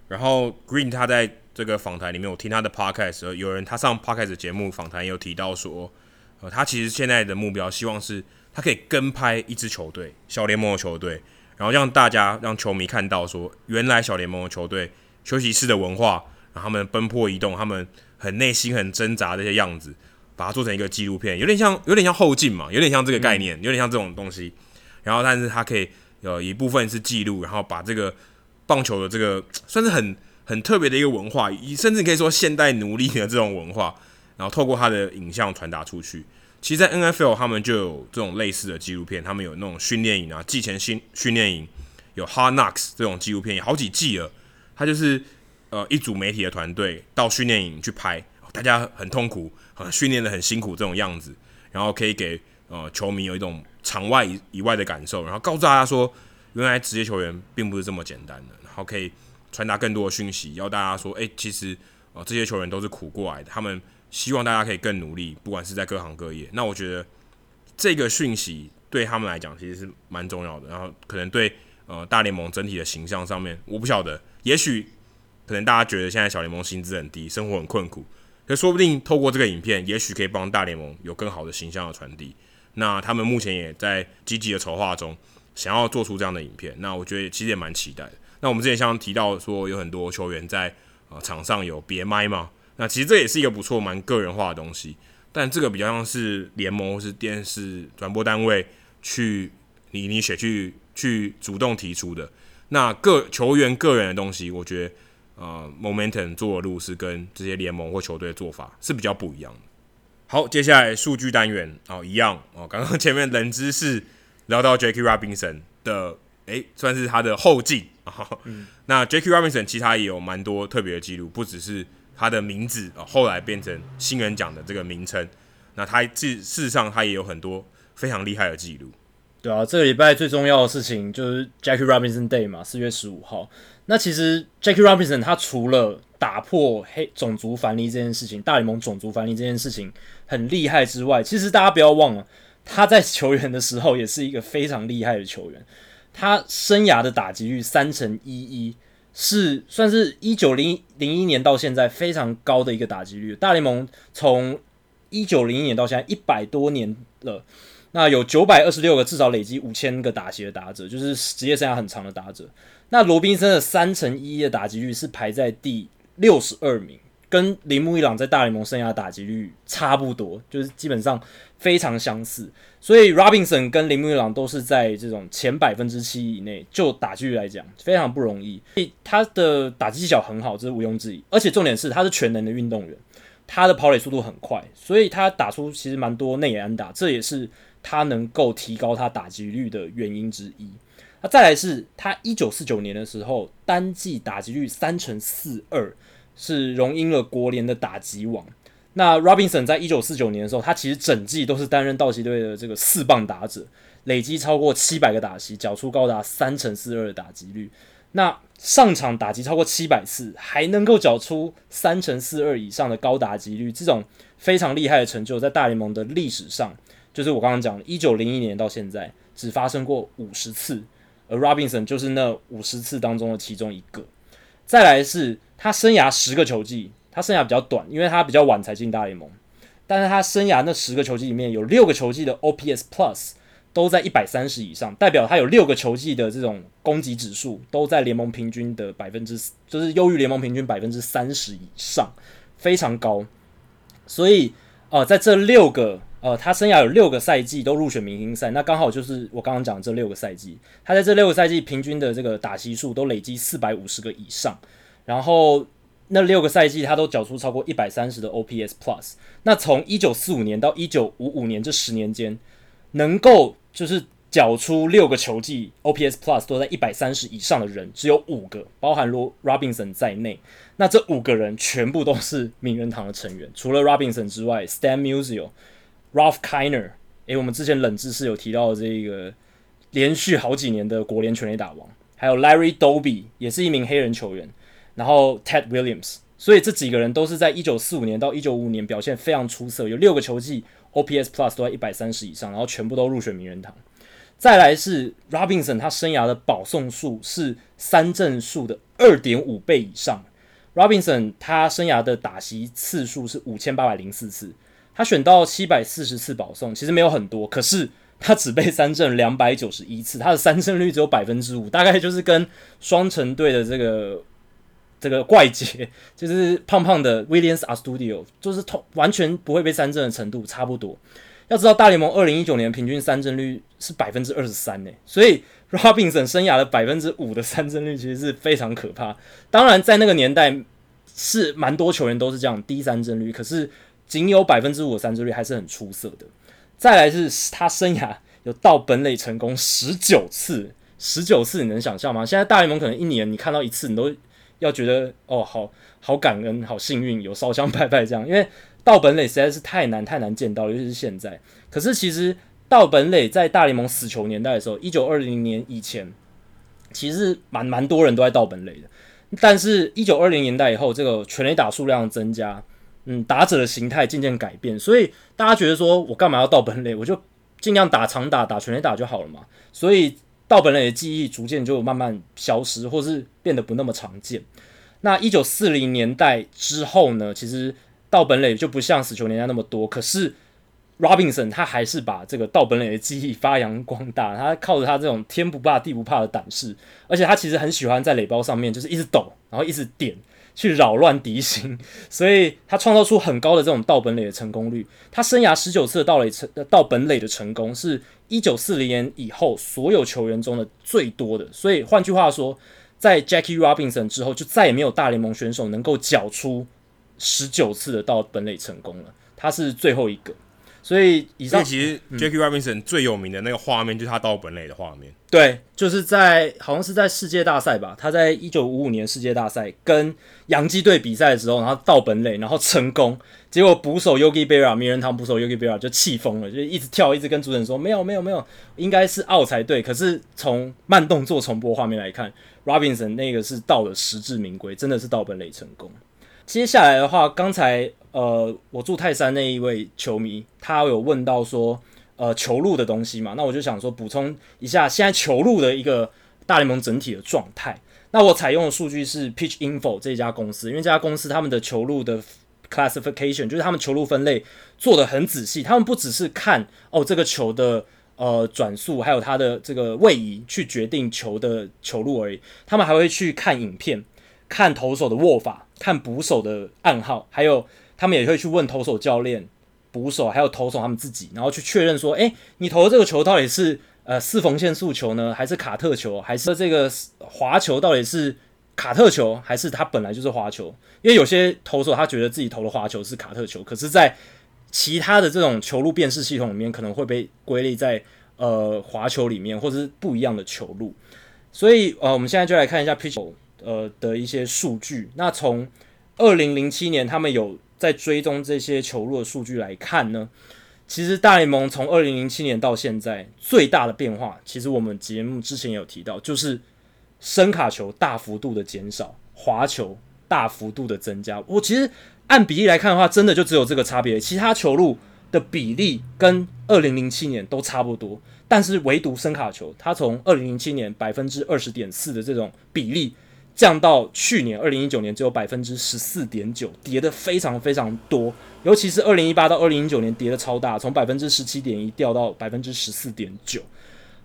Speaker 1: 然后 Green 他在这个访谈里面，我听他的 podcast 的时候，有人他上 podcast 节目访谈有提到说，呃，他其实现在的目标希望是他可以跟拍一支球队，小联盟的球队，然后让大家让球迷看到说，原来小联盟的球队休息室的文化，然后他们奔波移动，他们很内心很挣扎的这些样子，把它做成一个纪录片，有点像有点像后进嘛，有点像这个概念，有点像这种东西。然后，但是他可以有一部分是记录，然后把这个。棒球的这个算是很很特别的一个文化，甚至可以说现代奴隶的这种文化，然后透过他的影像传达出去。其实，在 NFL 他们就有这种类似的纪录片，他们有那种训练营啊，季前训训练营，有 Hard Knocks 这种纪录片，有好几季了。他就是呃一组媒体的团队到训练营去拍，大家很痛苦，呃训练的很辛苦这种样子，然后可以给呃球迷有一种场外以以外的感受，然后告诉大家说，原来职业球员并不是这么简单的。然后，可以传达更多的讯息，要大家说，诶、其实、呃，这些球员都是苦过来的，他们希望大家可以更努力，不管是在各行各业。那我觉得这个讯息对他们来讲其实是蛮重要的，然后可能对呃大联盟整体的形象上面，我不晓得，也许可能大家觉得现在小联盟薪资很低，生活很困苦，可说不定透过这个影片，也许可以帮大联盟有更好的形象的传递。那他们目前也在积极的筹划中，想要做出这样的影片，那我觉得其实也蛮期待的。那我们之前像提到说，有很多球员在呃场上有别麦嘛，那其实这也是一个不错、蛮个人化的东西。但这个比较像是联盟或是电视转播单位去你你写去去主动提出的。那个球员个人的东西，我觉得呃，Momentum 做的路是跟这些联盟或球队的做法是比较不一样的。好，接下来数据单元哦，一样哦，刚刚前面冷知识聊到 Jackie Robinson 的。诶，算是他的后进啊。[laughs] 嗯、那 Jackie Robinson 其实他也有蛮多特别的记录，不只是他的名字啊，后来变成新人奖的这个名称。那他事事实上他也有很多非常厉害的记录。
Speaker 2: 对啊，这个礼拜最重要的事情就是 Jackie Robinson Day 嘛，四月十五号。那其实 Jackie Robinson 他除了打破黑种族藩篱这件事情，大联盟种族藩篱这件事情很厉害之外，其实大家不要忘了，他在球员的时候也是一个非常厉害的球员。他生涯的打击率三成一一，是算是一九零零一年到现在非常高的一个打击率。大联盟从一九零一年到现在一百多年了，那有九百二十六个至少累积五千个打席的打者，就是职业生涯很长的打者。那罗宾森的三成一一的打击率是排在第六十二名。跟铃木一朗在大联盟生涯打击率差不多，就是基本上非常相似，所以 Robinson 跟铃木一朗都是在这种前百分之七以内，就打击率来讲非常不容易。他的打击技巧很好，这是毋庸置疑。而且重点是他是全能的运动员，他的跑垒速度很快，所以他打出其实蛮多内野安打，这也是他能够提高他打击率的原因之一。那再来是他一九四九年的时候单季打击率三成四二。是荣膺了国联的打击王。那 Robinson 在一九四九年的时候，他其实整季都是担任道奇队的这个四棒打者。累积超过七百个打席，缴出高达三成四二的打击率。那上场打击超过七百次，还能够缴出三成四二以上的高打击率，这种非常厉害的成就，在大联盟的历史上，就是我刚刚讲的，一九零一年到现在只发生过五十次，而 Robinson 就是那五十次当中的其中一个。再来是他生涯十个球季，他生涯比较短，因为他比较晚才进大联盟，但是他生涯那十个球季里面有六个球季的 OPS Plus。都在一百三十以上，代表他有六个球季的这种攻击指数都在联盟平均的百分之，就是优于联盟平均百分之三十以上，非常高。所以，呃，在这六个，呃，他生涯有六个赛季都入选明星赛，那刚好就是我刚刚讲的这六个赛季，他在这六个赛季平均的这个打席数都累积四百五十个以上，然后那六个赛季他都缴出超过一百三十的 OPS Plus。那从一九四五年到一九五五年这十年间，能够就是缴出六个球季 OPS Plus 都在一百三十以上的人只有五个，包含罗 Robinson 在内。那这五个人全部都是名人堂的成员，除了 Robinson 之外，Stan Musial、Ralph Kiner，诶，我们之前冷知识有提到的这个连续好几年的国联全垒打王，还有 Larry Doby 也是一名黑人球员，然后 Ted Williams，所以这几个人都是在一九四五年到一九五五年表现非常出色，有六个球季。OPS Plus 都在一百三十以上，然后全部都入选名人堂。再来是 Robinson，他生涯的保送数是三振数的二点五倍以上。Robinson 他生涯的打席次数是五千八百零四次，他选到七百四十次保送，其实没有很多，可是他只被三振两百九十一次，他的三振率只有百分之五，大概就是跟双城队的这个。这个怪杰 [laughs] 就是胖胖的 Williams a Studio，就是通完全不会被三振的程度差不多。要知道大联盟二零一九年平均三振率是百分之二十三呢，所以 Robinson 生涯的百分之五的三振率其实是非常可怕。当然，在那个年代是蛮多球员都是这样低三振率，可是仅有百分之五的三振率还是很出色的。再来是他生涯有盗本垒成功十九次，十九次你能想象吗？现在大联盟可能一年你看到一次你都。要觉得哦，好好感恩，好幸运，有烧香拜拜这样，因为道本垒实在是太难太难见到，尤其是现在。可是其实道本垒在大联盟死球年代的时候，一九二零年以前，其实蛮蛮多人都在道本垒的。但是，一九二零年代以后，这个全垒打数量增加，嗯，打者的形态渐渐改变，所以大家觉得说我干嘛要道本垒？我就尽量打长打，打全垒打就好了嘛。所以。道本垒的记忆逐渐就慢慢消失，或是变得不那么常见。那一九四零年代之后呢？其实道本垒就不像死球年代那么多。可是 Robinson 他还是把这个道本垒的记忆发扬光大。他靠着他这种天不怕地不怕的胆识，而且他其实很喜欢在垒包上面就是一直抖，然后一直点。去扰乱敌心，所以他创造出很高的这种盗本垒的成功率。他生涯十九次的盗垒成盗本垒的成功，是一九四零年以后所有球员中的最多的。所以换句话说，在 Jackie Robinson 之后，就再也没有大联盟选手能够缴出十九次的盗本垒成功了。他是最后一个。所以以上，
Speaker 1: 其实 Jackie Robinson 最有名的那个画面就是他盗本垒的画面。
Speaker 2: 对，就是在好像是在世界大赛吧，他在一九五五年世界大赛跟洋基队比赛的时候，然后盗本垒，然后成功，结果捕手 Yogi Berra 名人堂捕手 Yogi Berra 就气疯了，就一直跳，一直跟主审说没有没有没有，应该是 out 才对。可是从慢动作重播画面来看，Robinson 那个是到了实至名归，真的是到本垒成功。接下来的话，刚才。呃，我住泰山那一位球迷，他有问到说，呃，球路的东西嘛，那我就想说补充一下，现在球路的一个大联盟整体的状态。那我采用的数据是 Pitch Info 这家公司，因为这家公司他们的球路的 classification 就是他们球路分类做得很仔细，他们不只是看哦这个球的呃转速，还有它的这个位移去决定球的球路而已，他们还会去看影片，看投手的握法，看捕手的暗号，还有。他们也会去问投手教练、捕手，还有投手他们自己，然后去确认说：诶，你投的这个球到底是呃四缝线速球呢，还是卡特球，还是这个滑球到底是卡特球，还是它本来就是滑球？因为有些投手他觉得自己投的滑球是卡特球，可是，在其他的这种球路辨识系统里面，可能会被归类在呃滑球里面，或者是不一样的球路。所以呃，我们现在就来看一下 Pitch 呃的一些数据。那从二零零七年，他们有在追踪这些球路的数据来看呢，其实大联盟从二零零七年到现在最大的变化，其实我们节目之前有提到，就是伸卡球大幅度的减少，滑球大幅度的增加。我其实按比例来看的话，真的就只有这个差别，其他球路的比例跟二零零七年都差不多，但是唯独伸卡球，它从二零零七年百分之二十点四的这种比例。降到去年二零一九年只有百分之十四点九，跌得非常非常多，尤其是二零一八到二零一九年跌得超大，从百分之十七点一掉到百分之十四点九。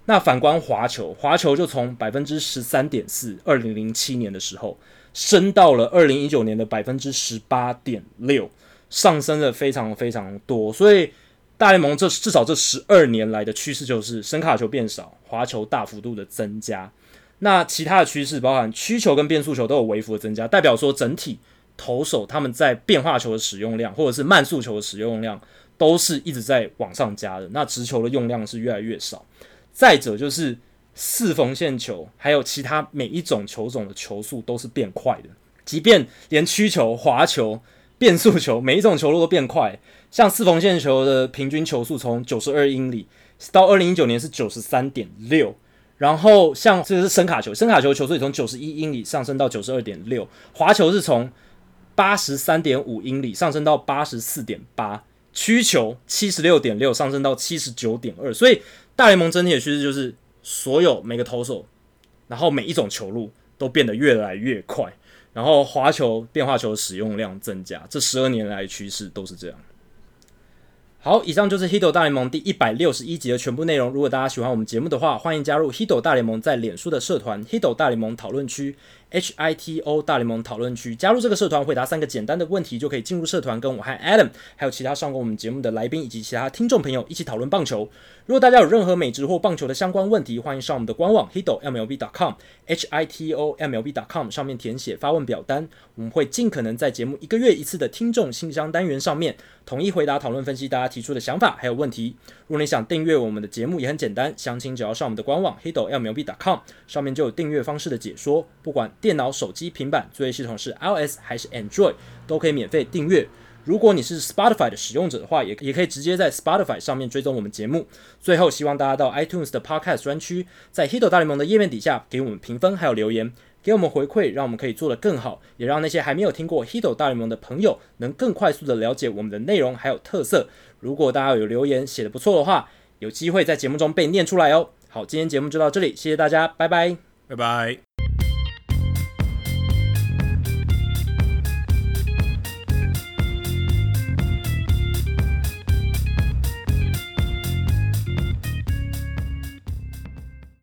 Speaker 2: 那反观滑球，滑球就从百分之十三点四，二零零七年的时候升到了二零一九年的百分之十八点六，上升了非常非常多。所以大联盟这至少这十二年来的趋势就是伸卡球变少，滑球大幅度的增加。那其他的趋势包含曲球跟变速球都有微幅的增加，代表说整体投手他们在变化球的使用量或者是慢速球的使用量都是一直在往上加的。那直球的用量是越来越少。再者就是四缝线球还有其他每一种球种的球速都是变快的，即便连曲球、滑球、变速球每一种球路都变快，像四缝线球的平均球速从九十二英里到二零一九年是九十三点六。然后像这个是声卡球，声卡球球速从九十一英里上升到九十二点六，滑球是从八十三点五英里上升到八十四点八，曲球七十六点六上升到七十九点二，所以大联盟整体的趋势就是所有每个投手，然后每一种球路都变得越来越快，然后滑球、变化球的使用量增加，这十二年来趋势都是这样。好，以上就是 Hido 大联盟第一百六十一集的全部内容。如果大家喜欢我们节目的话，欢迎加入 Hido 大联盟在脸书的社团 Hido 大联盟讨论区 H I T O 大联盟讨论区。加入这个社团，回答三个简单的问题，就可以进入社团，跟我和 Adam 还有其他上过我们节目的来宾以及其他听众朋友一起讨论棒球。如果大家有任何美职或棒球的相关问题，欢迎上我们的官网 hito mlb.com hito mlb.com 上面填写发问表单，我们会尽可能在节目一个月一次的听众信箱单元上面统一回答、讨论、分析大家提出的想法还有问题。如果你想订阅我们的节目，也很简单，详情只要上我们的官网 hito mlb.com 上面就有订阅方式的解说，不管电脑、手机、平板，作业系统是 iOS 还是 Android，都可以免费订阅。如果你是 Spotify 的使用者的话，也也可以直接在 Spotify 上面追踪我们节目。最后，希望大家到 iTunes 的 Podcast 专区，在 Hito 大联盟的页面底下给我们评分，还有留言，给我们回馈，让我们可以做得更好，也让那些还没有听过 Hito 大联盟的朋友能更快速的了解我们的内容还有特色。如果大家有留言写得不错的话，有机会在节目中被念出来哦。好，今天节目就到这里，谢谢大家，拜拜，
Speaker 1: 拜拜。